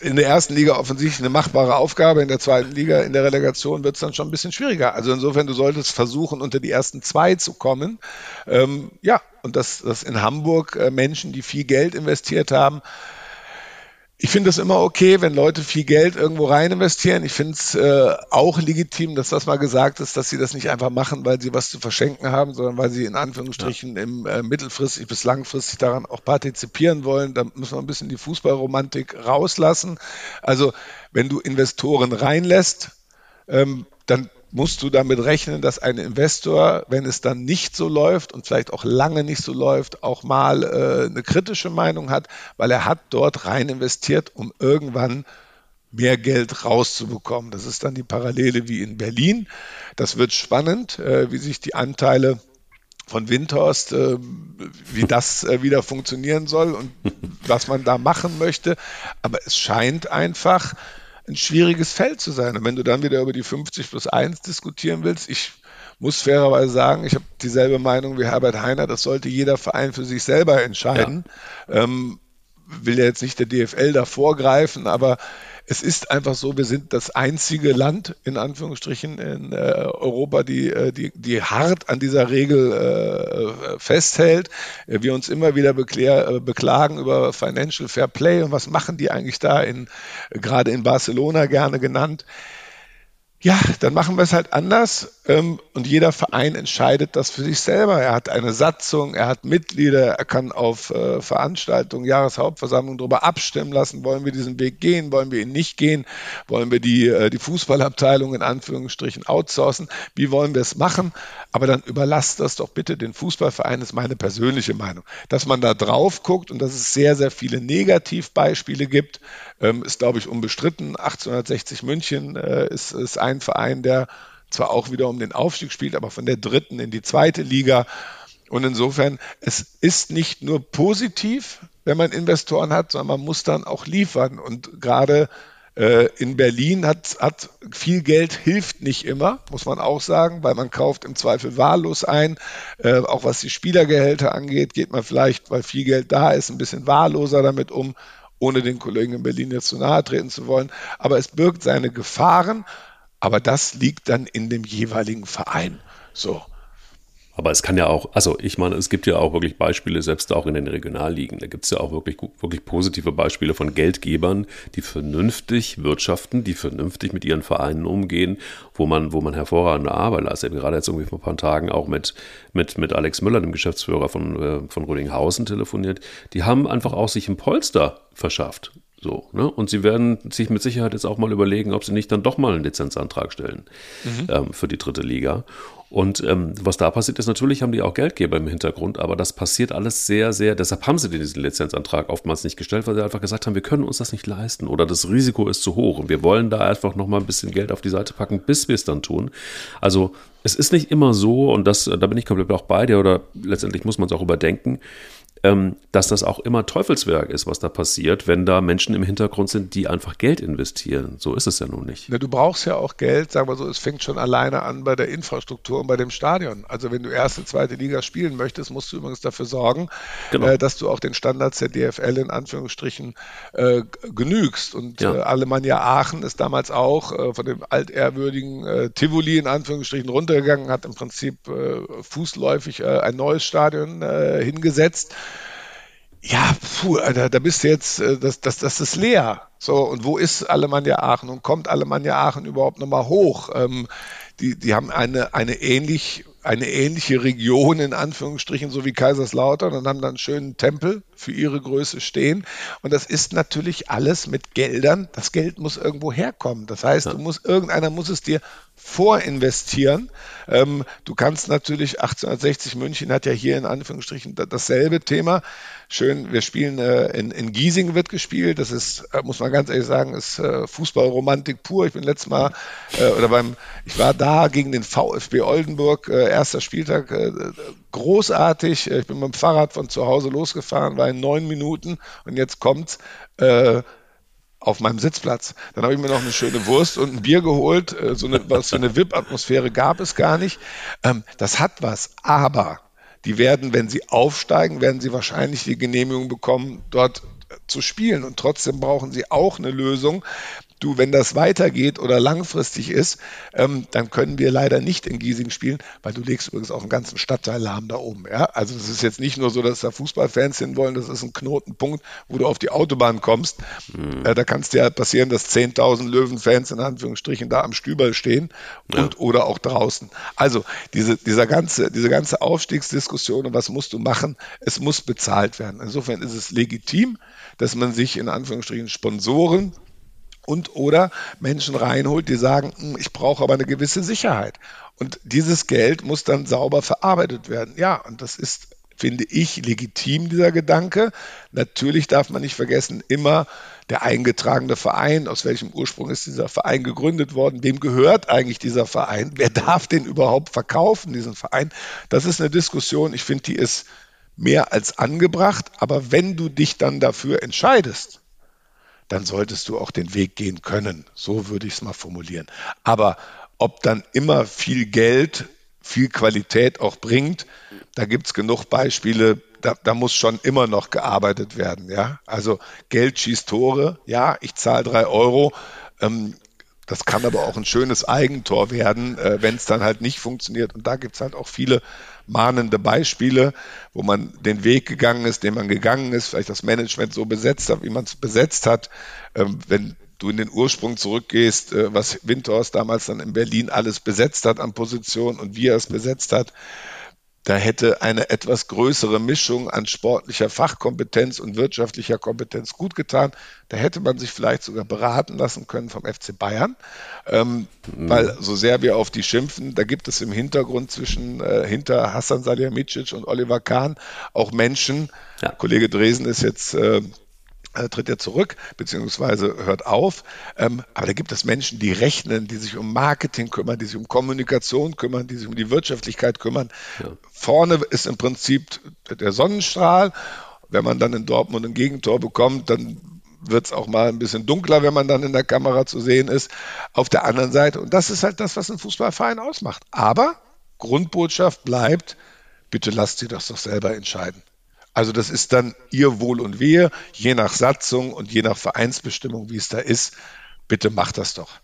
S2: in der ersten Liga offensichtlich eine machbare Aufgabe, in der zweiten Liga, in der Relegation wird es dann schon ein bisschen schwieriger. Also insofern, du solltest versuchen, unter die ersten zwei zu kommen. Ähm, ja, und dass, dass in Hamburg äh, Menschen, die viel Geld investiert haben, ich finde es immer okay, wenn Leute viel Geld irgendwo rein investieren. Ich finde es äh, auch legitim, dass das mal gesagt ist, dass sie das nicht einfach machen, weil sie was zu verschenken haben, sondern weil sie in Anführungsstrichen ja. im äh, mittelfristig bis langfristig daran auch partizipieren wollen. Da müssen wir ein bisschen die Fußballromantik rauslassen. Also wenn du Investoren reinlässt, ähm, dann musst du damit rechnen, dass ein Investor, wenn es dann nicht so läuft und vielleicht auch lange nicht so läuft, auch mal äh, eine kritische Meinung hat, weil er hat dort rein investiert, um irgendwann mehr Geld rauszubekommen. Das ist dann die Parallele wie in Berlin. Das wird spannend, äh, wie sich die Anteile von Windhorst, äh, wie das äh, wieder funktionieren soll und was man da machen möchte. Aber es scheint einfach, ein schwieriges Feld zu sein. Und wenn du dann wieder über die 50 plus 1 diskutieren willst, ich muss fairerweise sagen, ich habe dieselbe Meinung wie Herbert Heiner, das sollte jeder Verein für sich selber entscheiden. Ja. Ähm, will ja jetzt nicht der DFL da vorgreifen, aber es ist einfach so, wir sind das einzige Land, in Anführungsstrichen, in äh, Europa, die, äh, die, die hart an dieser Regel äh, festhält. Wir uns immer wieder beklär, äh, beklagen über Financial Fair Play und was machen die eigentlich da in, gerade in Barcelona gerne genannt ja, dann machen wir es halt anders und jeder Verein entscheidet das für sich selber. Er hat eine Satzung, er hat Mitglieder, er kann auf äh, Veranstaltungen, Jahreshauptversammlungen darüber abstimmen lassen, wollen wir diesen Weg gehen, wollen wir ihn nicht gehen, wollen wir die, äh, die Fußballabteilung in Anführungsstrichen outsourcen, wie wollen wir es machen, aber dann überlasst das doch bitte den Fußballverein, ist meine persönliche Meinung. Dass man da drauf guckt und dass es sehr, sehr viele Negativbeispiele gibt, ähm, ist, glaube ich, unbestritten. 1860 München äh, ist, ist ein Verein, der zwar auch wieder um den Aufstieg spielt, aber von der dritten in die zweite Liga. Und insofern, es ist nicht nur positiv, wenn man Investoren hat, sondern man muss dann auch liefern. Und gerade äh, in Berlin hat, hat viel Geld hilft nicht immer, muss man auch sagen, weil man kauft im Zweifel wahllos ein. Äh, auch was die Spielergehälter angeht, geht man vielleicht, weil viel Geld da ist, ein bisschen wahlloser damit um ohne den Kollegen in Berlin jetzt zu nahe treten zu wollen. Aber es birgt seine Gefahren, aber das liegt dann in dem jeweiligen Verein. So.
S1: Aber es kann ja auch, also ich meine, es gibt ja auch wirklich Beispiele, selbst auch in den Regionalligen. Da gibt es ja auch wirklich, wirklich positive Beispiele von Geldgebern, die vernünftig wirtschaften, die vernünftig mit ihren Vereinen umgehen, wo man, wo man hervorragende Arbeit leistet. Gerade jetzt irgendwie vor ein paar Tagen auch mit, mit, mit Alex Müller, dem Geschäftsführer von, äh, von Rödinghausen, telefoniert. Die haben einfach auch sich ein Polster verschafft. So, ne? Und sie werden sich mit Sicherheit jetzt auch mal überlegen, ob sie nicht dann doch mal einen Lizenzantrag stellen mhm. ähm, für die dritte Liga. Und ähm, was da passiert ist, natürlich haben die auch Geldgeber im Hintergrund, aber das passiert alles sehr, sehr, deshalb haben sie diesen Lizenzantrag oftmals nicht gestellt, weil sie einfach gesagt haben, wir können uns das nicht leisten oder das Risiko ist zu hoch und wir wollen da einfach nochmal ein bisschen Geld auf die Seite packen, bis wir es dann tun. Also es ist nicht immer so und das, da bin ich komplett auch bei dir oder letztendlich muss man es auch überdenken, dass das auch immer Teufelswerk ist, was da passiert, wenn da Menschen im Hintergrund sind, die einfach Geld investieren. So ist es ja nun nicht.
S2: Ja, du brauchst ja auch Geld, sagen wir so, es fängt schon alleine an bei der Infrastruktur und bei dem Stadion. Also wenn du erste, zweite Liga spielen möchtest, musst du übrigens dafür sorgen, genau. äh, dass du auch den Standards der DFL in Anführungsstrichen äh, genügst. Und ja. äh, Alemannia Aachen ist damals auch äh, von dem altehrwürdigen äh, Tivoli in Anführungsstrichen runtergegangen, hat im Prinzip äh, fußläufig ein neues Stadion hingesetzt ja, puh, Alter, da bist du jetzt, äh, das, das, das ist leer. So, und wo ist Alemannia Aachen und kommt Alemannia Aachen überhaupt nochmal hoch? Ähm, die, die haben eine, eine ähnlich, eine ähnliche Region in Anführungsstrichen, so wie Kaiserslautern und haben dann einen schönen Tempel für ihre Größe stehen. Und das ist natürlich alles mit Geldern. Das Geld muss irgendwo herkommen. Das heißt, ja. du musst, irgendeiner muss es dir vorinvestieren. Ähm, du kannst natürlich, 1860 München hat ja hier in Anführungsstrichen dasselbe Thema. Schön, wir spielen äh, in, in Giesing wird gespielt. Das ist, äh, muss man ganz ehrlich sagen, ist äh, Fußballromantik pur. Ich bin letztes Mal äh, oder beim, ich war da gegen den VfB Oldenburg, äh, erster Spieltag, äh, großartig. Ich bin mit dem Fahrrad von zu Hause losgefahren, war in neun Minuten und jetzt kommt's. Äh, auf meinem Sitzplatz. Dann habe ich mir noch eine schöne Wurst und ein Bier geholt. Äh, so eine, was für eine VIP-Atmosphäre gab es gar nicht. Ähm, das hat was. Aber die werden, wenn sie aufsteigen, werden sie wahrscheinlich die Genehmigung bekommen, dort zu spielen. Und trotzdem brauchen sie auch eine Lösung, du, wenn das weitergeht oder langfristig ist, ähm, dann können wir leider nicht in Giesing spielen, weil du legst übrigens auch einen ganzen Stadtteil lahm da oben. Ja? Also es ist jetzt nicht nur so, dass da Fußballfans hinwollen, das ist ein Knotenpunkt, wo du auf die Autobahn kommst. Mhm. Äh, da kann es dir halt passieren, dass 10.000 Löwenfans in Anführungsstrichen da am Stüberl stehen und ja. oder auch draußen. Also diese, dieser ganze, diese ganze Aufstiegsdiskussion und was musst du machen, es muss bezahlt werden. Insofern ist es legitim, dass man sich in Anführungsstrichen Sponsoren und oder Menschen reinholt, die sagen, hm, ich brauche aber eine gewisse Sicherheit. Und dieses Geld muss dann sauber verarbeitet werden. Ja, und das ist, finde ich, legitim, dieser Gedanke. Natürlich darf man nicht vergessen, immer der eingetragene Verein, aus welchem Ursprung ist dieser Verein gegründet worden, wem gehört eigentlich dieser Verein, wer darf den überhaupt verkaufen, diesen Verein. Das ist eine Diskussion, ich finde, die ist mehr als angebracht, aber wenn du dich dann dafür entscheidest, dann solltest du auch den Weg gehen können. So würde ich es mal formulieren. Aber ob dann immer viel Geld, viel Qualität auch bringt, da gibt es genug Beispiele, da, da, muss schon immer noch gearbeitet werden. Ja? Also Geld schießt Tore, ja, ich zahle drei Euro. Ähm, das kann aber auch ein schönes Eigentor werden, äh, wenn es dann halt nicht funktioniert. Und da gibt es halt auch viele mahnende Beispiele, wo man den Weg gegangen ist, den man gegangen ist, vielleicht das Management so besetzt hat, wie man es besetzt hat. Ähm, wenn du in den Ursprung zurückgehst, äh, was Windhorst damals dann in Berlin alles besetzt hat an Positionen und wie er es besetzt hat, da hätte eine etwas größere Mischung an sportlicher Fachkompetenz und wirtschaftlicher Kompetenz gut getan. Da hätte man sich vielleicht sogar beraten lassen können vom FC Bayern, ähm, mhm. weil so sehr wir auf die schimpfen, da gibt es im Hintergrund zwischen äh, hinter Hassan Salihamidzic und Oliver Kahn auch Menschen. Ja. Kollege Dresen ist jetzt äh, tritt er zurück, beziehungsweise hört auf. Ähm, aber da gibt es Menschen, die rechnen, die sich um Marketing kümmern, die sich um Kommunikation kümmern, die sich um die Wirtschaftlichkeit kümmern. Ja. Vorne ist im Prinzip der Sonnenstrahl. Wenn man dann in Dortmund ein Gegentor bekommt, dann wird es auch mal ein bisschen dunkler, wenn man dann in der Kamera zu sehen ist. Auf der anderen Seite, und das ist halt das, was ein Fußballverein ausmacht. Aber Grundbotschaft bleibt, bitte lasst sie das doch selber entscheiden. Also das ist dann ihr Wohl und Wehe, je nach Satzung und je nach Vereinsbestimmung, wie es da ist. Bitte macht das doch.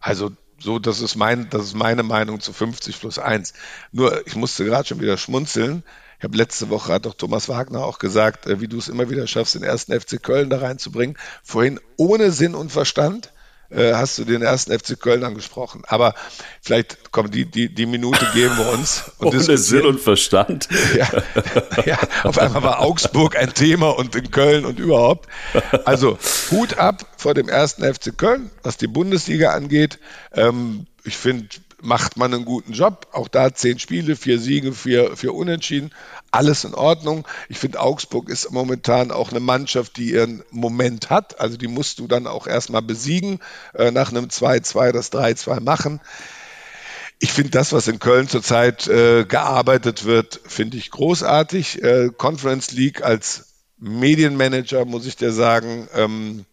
S2: Also so, das ist, mein, das ist meine Meinung zu 50 plus 1. Nur, ich musste gerade schon wieder schmunzeln. Ich habe letzte Woche, hat doch Thomas Wagner auch gesagt, äh, wie du es immer wieder schaffst, den ersten FC Köln da reinzubringen. Vorhin ohne Sinn und Verstand äh, hast du den ersten FC Köln angesprochen. Aber vielleicht kommen die, die, die Minute geben wir uns.
S1: Und Ohne Sinn und Verstand.
S2: Ja, ja, auf einmal war Augsburg ein Thema und in Köln und überhaupt. Also Hut ab vor dem ersten FC Köln, was die Bundesliga angeht. Ähm, ich finde, macht man einen guten Job. Auch da zehn Spiele, vier Siege, vier, vier Unentschieden. Alles in Ordnung. Ich finde, Augsburg ist momentan auch eine Mannschaft, die ihren Moment hat. Also die musst du dann auch erstmal besiegen, äh, nach einem 2-2 das 3-2 machen. Ich finde das, was in Köln zurzeit äh, gearbeitet wird, finde ich großartig. Äh, Conference League als Medienmanager, muss ich dir sagen, ähm,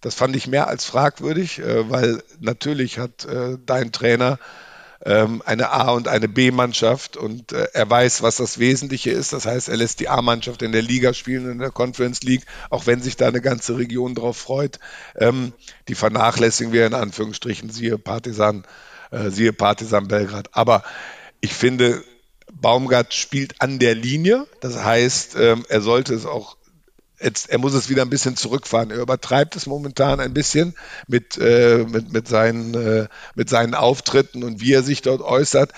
S2: das fand ich mehr als fragwürdig, äh, weil natürlich hat äh, dein Trainer ähm, eine A- und eine B-Mannschaft und äh, er weiß, was das Wesentliche ist. Das heißt, er lässt die A-Mannschaft in der Liga spielen, in der Conference League, auch wenn sich da eine ganze Region drauf freut. Ähm, die vernachlässigen wir in Anführungsstrichen, siehe Partisan, siehe Partisan Belgrad. Aber ich finde, Baumgart spielt an der Linie. Das heißt, ähm, er sollte es auch Jetzt, er muss es wieder ein bisschen zurückfahren. Er übertreibt es momentan ein bisschen mit, äh, mit, mit, seinen, äh, mit seinen Auftritten und wie er sich dort äußert.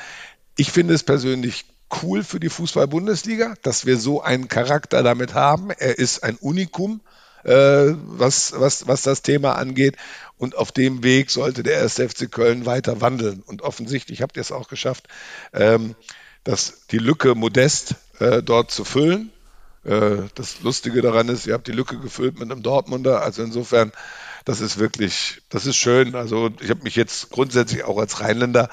S2: Ich finde es persönlich cool für die Fußball-Bundesliga, dass wir so einen Charakter damit haben. Er ist ein Unikum, äh, was, was, was das Thema angeht. Und auf dem Weg sollte der 1. FC Köln weiter wandeln. Und offensichtlich habt ihr es auch geschafft, ähm, dass die Lücke modest äh, dort zu füllen. Äh, das Lustige daran ist, ihr habt die Lücke gefüllt mit einem Dortmunder. Also insofern, das ist wirklich, das ist schön. Also ich habe mich jetzt grundsätzlich auch als Rheinländer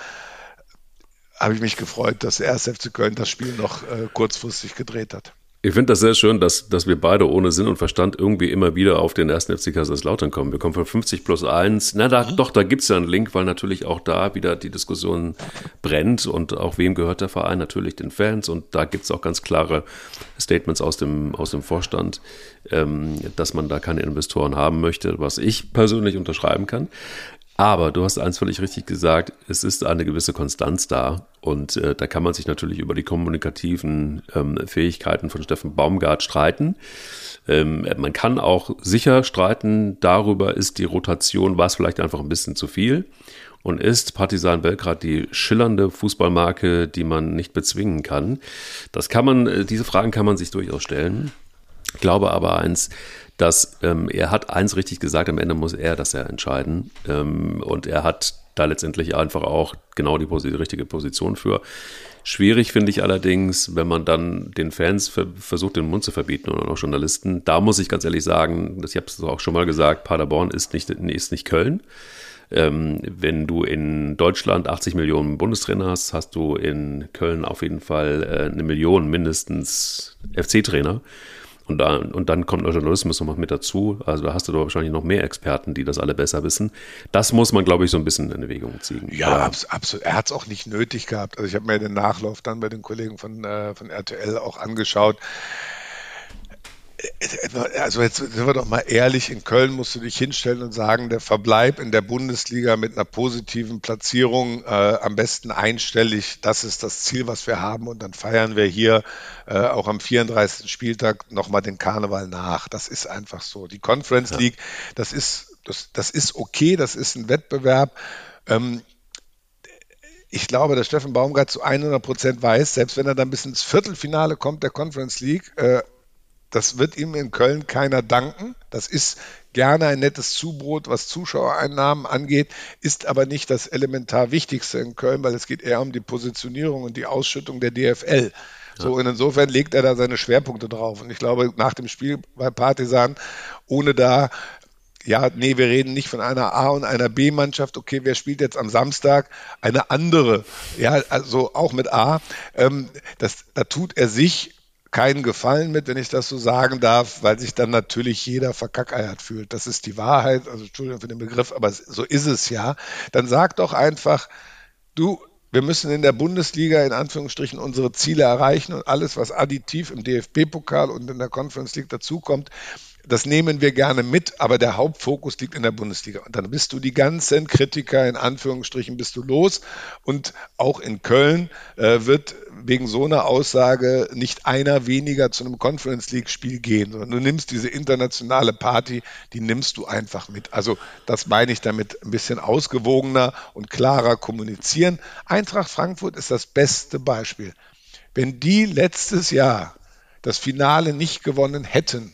S2: habe ich mich gefreut, dass der 1. FC Köln das Spiel noch äh, kurzfristig gedreht hat.
S1: Ich finde das sehr schön, dass, dass wir beide ohne Sinn und Verstand irgendwie immer wieder auf den ersten FC Kaiserslautern kommen. Wir kommen von 50 plus 1. Na, da, mhm. doch, da gibt's ja einen Link, weil natürlich auch da wieder die Diskussion brennt und auch wem gehört der Verein? Natürlich den Fans und da gibt's auch ganz klare Statements aus dem, aus dem Vorstand, ähm, dass man da keine Investoren haben möchte, was ich persönlich unterschreiben kann. Aber du hast eins völlig richtig gesagt, es ist eine gewisse Konstanz da und äh, da kann man sich natürlich über die kommunikativen ähm, Fähigkeiten von Steffen Baumgart streiten. Ähm, man kann auch sicher streiten darüber, ist die Rotation, war es vielleicht einfach ein bisschen zu viel und ist Partisan Belgrad die schillernde Fußballmarke, die man nicht bezwingen kann. Das kann man, äh, diese Fragen kann man sich durchaus stellen. Glaube aber eins, dass ähm, er hat eins richtig gesagt, am Ende muss er das ja entscheiden. Ähm, und er hat da letztendlich einfach auch genau die, die richtige Position für. Schwierig finde ich allerdings, wenn man dann den Fans versucht, den Mund zu verbieten und auch Journalisten. Da muss ich ganz ehrlich sagen, ich habe es auch schon mal gesagt, Paderborn ist nicht, ist nicht Köln. Ähm, wenn du in Deutschland 80 Millionen Bundestrainer hast, hast du in Köln auf jeden Fall äh, eine Million mindestens FC-Trainer. Und, da, und dann kommt der Journalismus noch mit dazu. Also da hast du doch wahrscheinlich noch mehr Experten, die das alle besser wissen. Das muss man, glaube ich, so ein bisschen in Erwägung ziehen.
S2: Ja, abs absolut. Er hat es auch nicht nötig gehabt. Also ich habe mir den Nachlauf dann bei den Kollegen von, äh, von RTL auch angeschaut also jetzt sind wir doch mal ehrlich, in Köln musst du dich hinstellen und sagen, der Verbleib in der Bundesliga mit einer positiven Platzierung, äh, am besten einstellig, das ist das Ziel, was wir haben und dann feiern wir hier äh, auch am 34. Spieltag nochmal den Karneval nach. Das ist einfach so. Die Conference ja. League, das ist, das, das ist okay, das ist ein Wettbewerb. Ähm, ich glaube, dass Steffen Baumgart zu 100 Prozent weiß, selbst wenn er dann bis ins Viertelfinale kommt der Conference League, äh, das wird ihm in Köln keiner danken. Das ist gerne ein nettes Zubrot, was Zuschauereinnahmen angeht, ist aber nicht das elementar Wichtigste in Köln, weil es geht eher um die Positionierung und die Ausschüttung der DFL. So, und insofern legt er da seine Schwerpunkte drauf. Und ich glaube, nach dem Spiel bei Partisan, ohne da ja, nee, wir reden nicht von einer A- und einer B-Mannschaft. Okay, wer spielt jetzt am Samstag? Eine andere, ja, also auch mit A. Ähm, das, da tut er sich keinen Gefallen mit, wenn ich das so sagen darf, weil sich dann natürlich jeder verkackeiert fühlt. Das ist die Wahrheit, also Entschuldigung für den Begriff, aber so ist es ja. Dann sag doch einfach, du, wir müssen in der Bundesliga in Anführungsstrichen unsere Ziele erreichen und alles, was additiv im DFB-Pokal und in der Conference League dazukommt, das nehmen wir gerne mit, aber der Hauptfokus liegt in der Bundesliga. Und dann bist du die ganzen Kritiker in Anführungsstrichen bist du los. Und auch in Köln äh, wird wegen so einer Aussage nicht einer weniger zu einem Conference League Spiel gehen, sondern du nimmst diese internationale Party, die nimmst du einfach mit. Also das meine ich damit ein bisschen ausgewogener und klarer kommunizieren. Eintracht Frankfurt ist das beste Beispiel. Wenn die letztes Jahr das Finale nicht gewonnen hätten,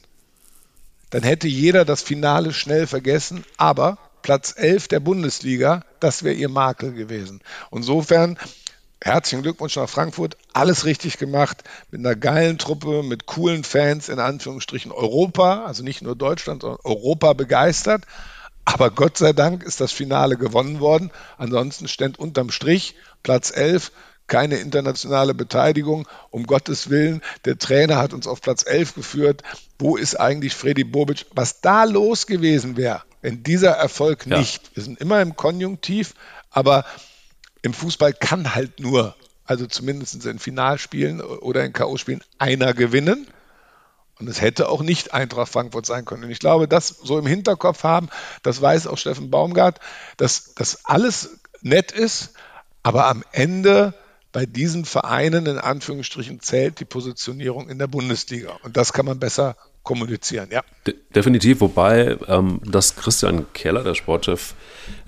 S2: dann hätte jeder das Finale schnell vergessen, aber Platz 11 der Bundesliga, das wäre ihr Makel gewesen. Insofern herzlichen Glückwunsch nach Frankfurt, alles richtig gemacht, mit einer geilen Truppe, mit coolen Fans, in Anführungsstrichen Europa, also nicht nur Deutschland, sondern Europa begeistert. Aber Gott sei Dank ist das Finale gewonnen worden. Ansonsten stand unterm Strich Platz 11 keine internationale Beteiligung. Um Gottes Willen, der Trainer hat uns auf Platz 11 geführt. Wo ist eigentlich Freddy Bobic? Was da los gewesen wäre, wenn dieser Erfolg ja. nicht, wir sind immer im Konjunktiv, aber im Fußball kann halt nur, also zumindest in Finalspielen oder in K.O.-Spielen, einer gewinnen. Und es hätte auch nicht Eintracht Frankfurt sein können. Und ich glaube, das so im Hinterkopf haben, das weiß auch Steffen Baumgart, dass das alles nett ist, aber am Ende bei diesen Vereinen in Anführungsstrichen zählt die Positionierung in der Bundesliga. Und das kann man besser kommunizieren, ja.
S1: De definitiv, wobei ähm, das Christian Keller, der Sportchef,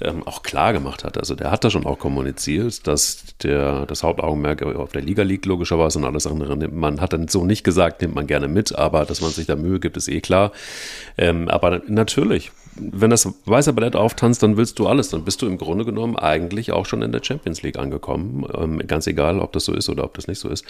S1: ähm, auch klar gemacht hat. Also der hat da schon auch kommuniziert, dass der, das Hauptaugenmerk auf der Liga liegt, logischerweise, und alles andere nimmt man, hat dann so nicht gesagt, nimmt man gerne mit, aber dass man sich da Mühe gibt, ist eh klar. Ähm, aber natürlich, wenn das weiße Ballett auftanzt, dann willst du alles. Dann bist du im Grunde genommen eigentlich auch schon in der Champions League angekommen. Ähm, ganz egal, ob das so ist oder ob das nicht so ist.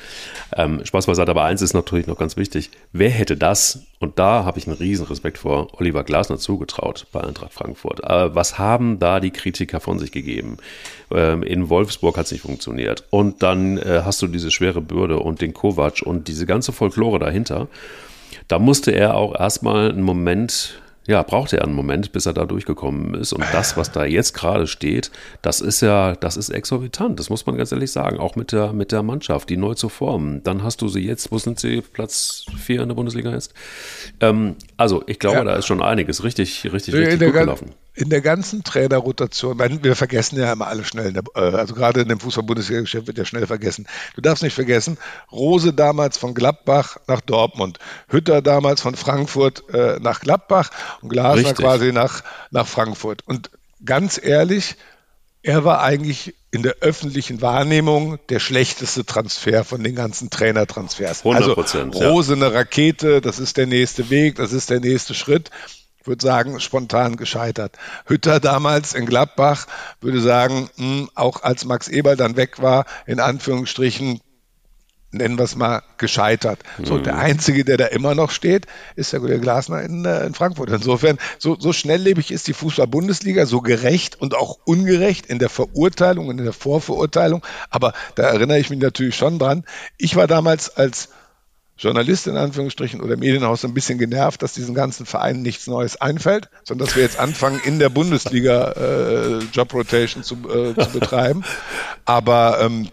S1: Ähm, Spaß beiseite, aber eins ist natürlich noch ganz wichtig. Wer hätte das, und da habe ich einen riesen Respekt vor Oliver Glasner zugetraut bei Eintracht Frankfurt. Äh, was haben da die Kritiker von sich gegeben? Ähm, in Wolfsburg hat es nicht funktioniert. Und dann äh, hast du diese schwere Bürde und den Kovac und diese ganze Folklore dahinter. Da musste er auch erstmal einen Moment ja, brauchte er einen Moment, bis er da durchgekommen ist. Und das, was da jetzt gerade steht, das ist ja, das ist exorbitant. Das muss man ganz ehrlich sagen. Auch mit der, mit der Mannschaft, die neu zu formen. Dann hast du sie jetzt, wo sind sie? Platz 4 in der Bundesliga jetzt? Ähm, also, ich glaube, ja. da ist schon einiges richtig, richtig, richtig gut gelaufen
S2: in der ganzen Trainerrotation, wir vergessen ja immer alle schnell, der, äh, also gerade in dem Fußball-Bundesliga-Geschäft wird ja schnell vergessen. Du darfst nicht vergessen, Rose damals von Gladbach nach Dortmund, Hütter damals von Frankfurt äh, nach Gladbach und Glasner Richtig. quasi nach, nach Frankfurt. Und ganz ehrlich, er war eigentlich in der öffentlichen Wahrnehmung der schlechteste Transfer von den ganzen Trainertransfers. 100%, also Rose ja. eine Rakete, das ist der nächste Weg, das ist der nächste Schritt würde sagen, spontan gescheitert. Hütter damals in Gladbach würde sagen, mh, hm, auch als Max Eberl dann weg war, in Anführungsstrichen, nennen wir es mal, gescheitert. Mhm. So, der Einzige, der da immer noch steht, ist der Kollege Glasner in, äh, in Frankfurt. Insofern, so, so schnelllebig ist die Fußball-Bundesliga, so gerecht und auch ungerecht in der Verurteilung und in der Vorverurteilung. Aber da erinnere ich mich natürlich schon dran. Ich war damals als Journalist in Anführungsstrichen oder Medienhaus ein bisschen genervt, dass diesen ganzen Vereinen nichts Neues einfällt, sondern dass wir jetzt anfangen, in der Bundesliga äh, Job Rotation zu, äh, zu betreiben. Aber ähm,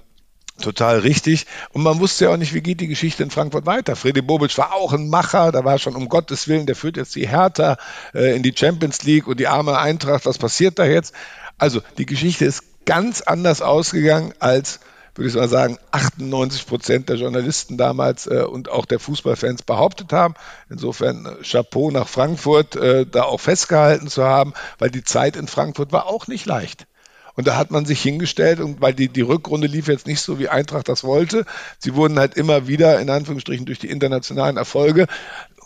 S2: total richtig. Und man wusste ja auch nicht, wie geht die Geschichte in Frankfurt weiter. Freddy Bobic war auch ein Macher, da war schon um Gottes Willen, der führt jetzt die Hertha äh, in die Champions League und die arme Eintracht, was passiert da jetzt? Also die Geschichte ist ganz anders ausgegangen als würde ich mal sagen, 98 Prozent der Journalisten damals äh, und auch der Fußballfans behauptet haben. Insofern äh, Chapeau nach Frankfurt, äh, da auch festgehalten zu haben, weil die Zeit in Frankfurt war auch nicht leicht. Und da hat man sich hingestellt und weil die, die Rückrunde lief jetzt nicht so, wie Eintracht das wollte. Sie wurden halt immer wieder, in Anführungsstrichen, durch die internationalen Erfolge,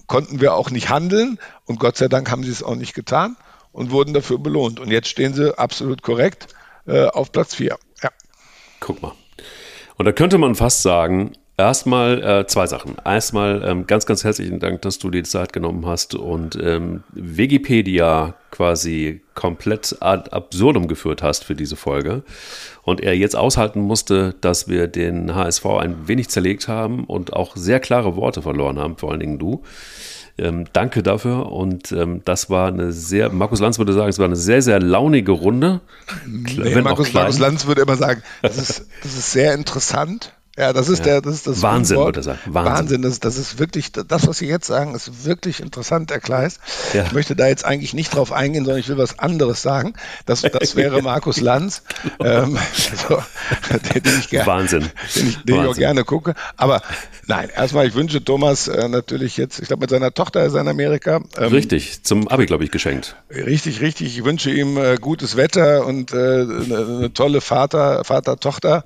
S2: konnten wir auch nicht handeln. Und Gott sei Dank haben sie es auch nicht getan und wurden dafür belohnt. Und jetzt stehen sie absolut korrekt äh, auf Platz 4. Ja.
S1: Guck mal. Und da könnte man fast sagen, Erstmal äh, zwei Sachen. Erstmal ähm, ganz, ganz herzlichen Dank, dass du dir die Zeit genommen hast und ähm, Wikipedia quasi komplett ad absurdum geführt hast für diese Folge. Und er jetzt aushalten musste, dass wir den HSV ein wenig zerlegt haben und auch sehr klare Worte verloren haben, vor allen Dingen du. Ähm, danke dafür. Und ähm, das war eine sehr, Markus Lanz würde sagen, es war eine sehr, sehr launige Runde.
S2: Nee, Markus, Markus Lanz würde immer sagen, das ist, das ist sehr interessant. Ja, das ist ja. der, das ist das
S1: Wahnsinn, würde er sagen.
S2: Wahnsinn. Wahnsinn. Das, das ist wirklich, das, was Sie jetzt sagen, ist wirklich interessant, Herr Kleis. Ja. Ich möchte da jetzt eigentlich nicht drauf eingehen, sondern ich will was anderes sagen. Das, das wäre Markus Lanz, ähm, also, den, den, ich gerne, Wahnsinn. Den ich, den ich auch gerne gucke. Aber nein, erstmal, ich wünsche Thomas äh, natürlich jetzt, ich glaube, mit seiner Tochter ist er in Amerika.
S1: Ähm, richtig, zum Abi, glaube ich, geschenkt.
S2: Richtig, richtig. Ich wünsche ihm äh, gutes Wetter und äh, eine, eine tolle Vater, Vater-Tochter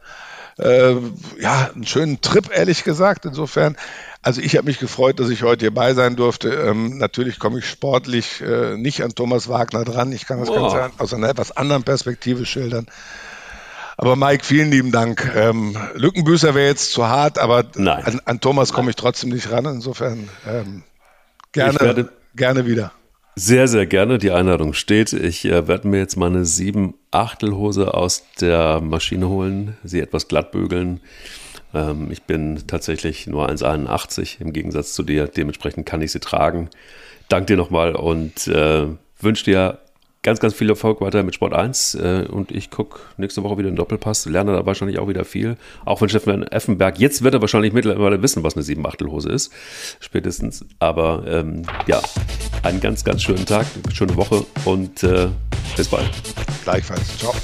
S2: äh, ja, einen schönen Trip, ehrlich gesagt. Insofern, also ich habe mich gefreut, dass ich heute hierbei sein durfte. Ähm, natürlich komme ich sportlich äh, nicht an Thomas Wagner dran. Ich kann das Boah. Ganze aus einer etwas anderen Perspektive schildern. Aber Mike, vielen lieben Dank. Ähm, Lückenbüßer wäre jetzt zu hart, aber an, an, Thomas komme ich trotzdem nicht ran. Insofern ähm, gerne, gerne wieder.
S1: Sehr, sehr gerne. Die Einladung steht. Ich äh, werde mir jetzt meine sieben Achtelhose aus der Maschine holen, sie etwas glatt bügeln. Ähm, ich bin tatsächlich nur 1,81 im Gegensatz zu dir. Dementsprechend kann ich sie tragen. Danke dir nochmal und äh, wünsche dir ganz, ganz viel Erfolg weiter mit Sport 1 äh, und ich gucke nächste Woche wieder den Doppelpass, lerne da wahrscheinlich auch wieder viel. Auch von Steffen Effenberg. Jetzt wird er wahrscheinlich mittlerweile wissen, was eine 7-Achtel-Hose ist. Spätestens. Aber ähm, ja, einen ganz, ganz schönen Tag, schöne Woche und äh, bis bald.
S2: Gleichfalls. Ciao.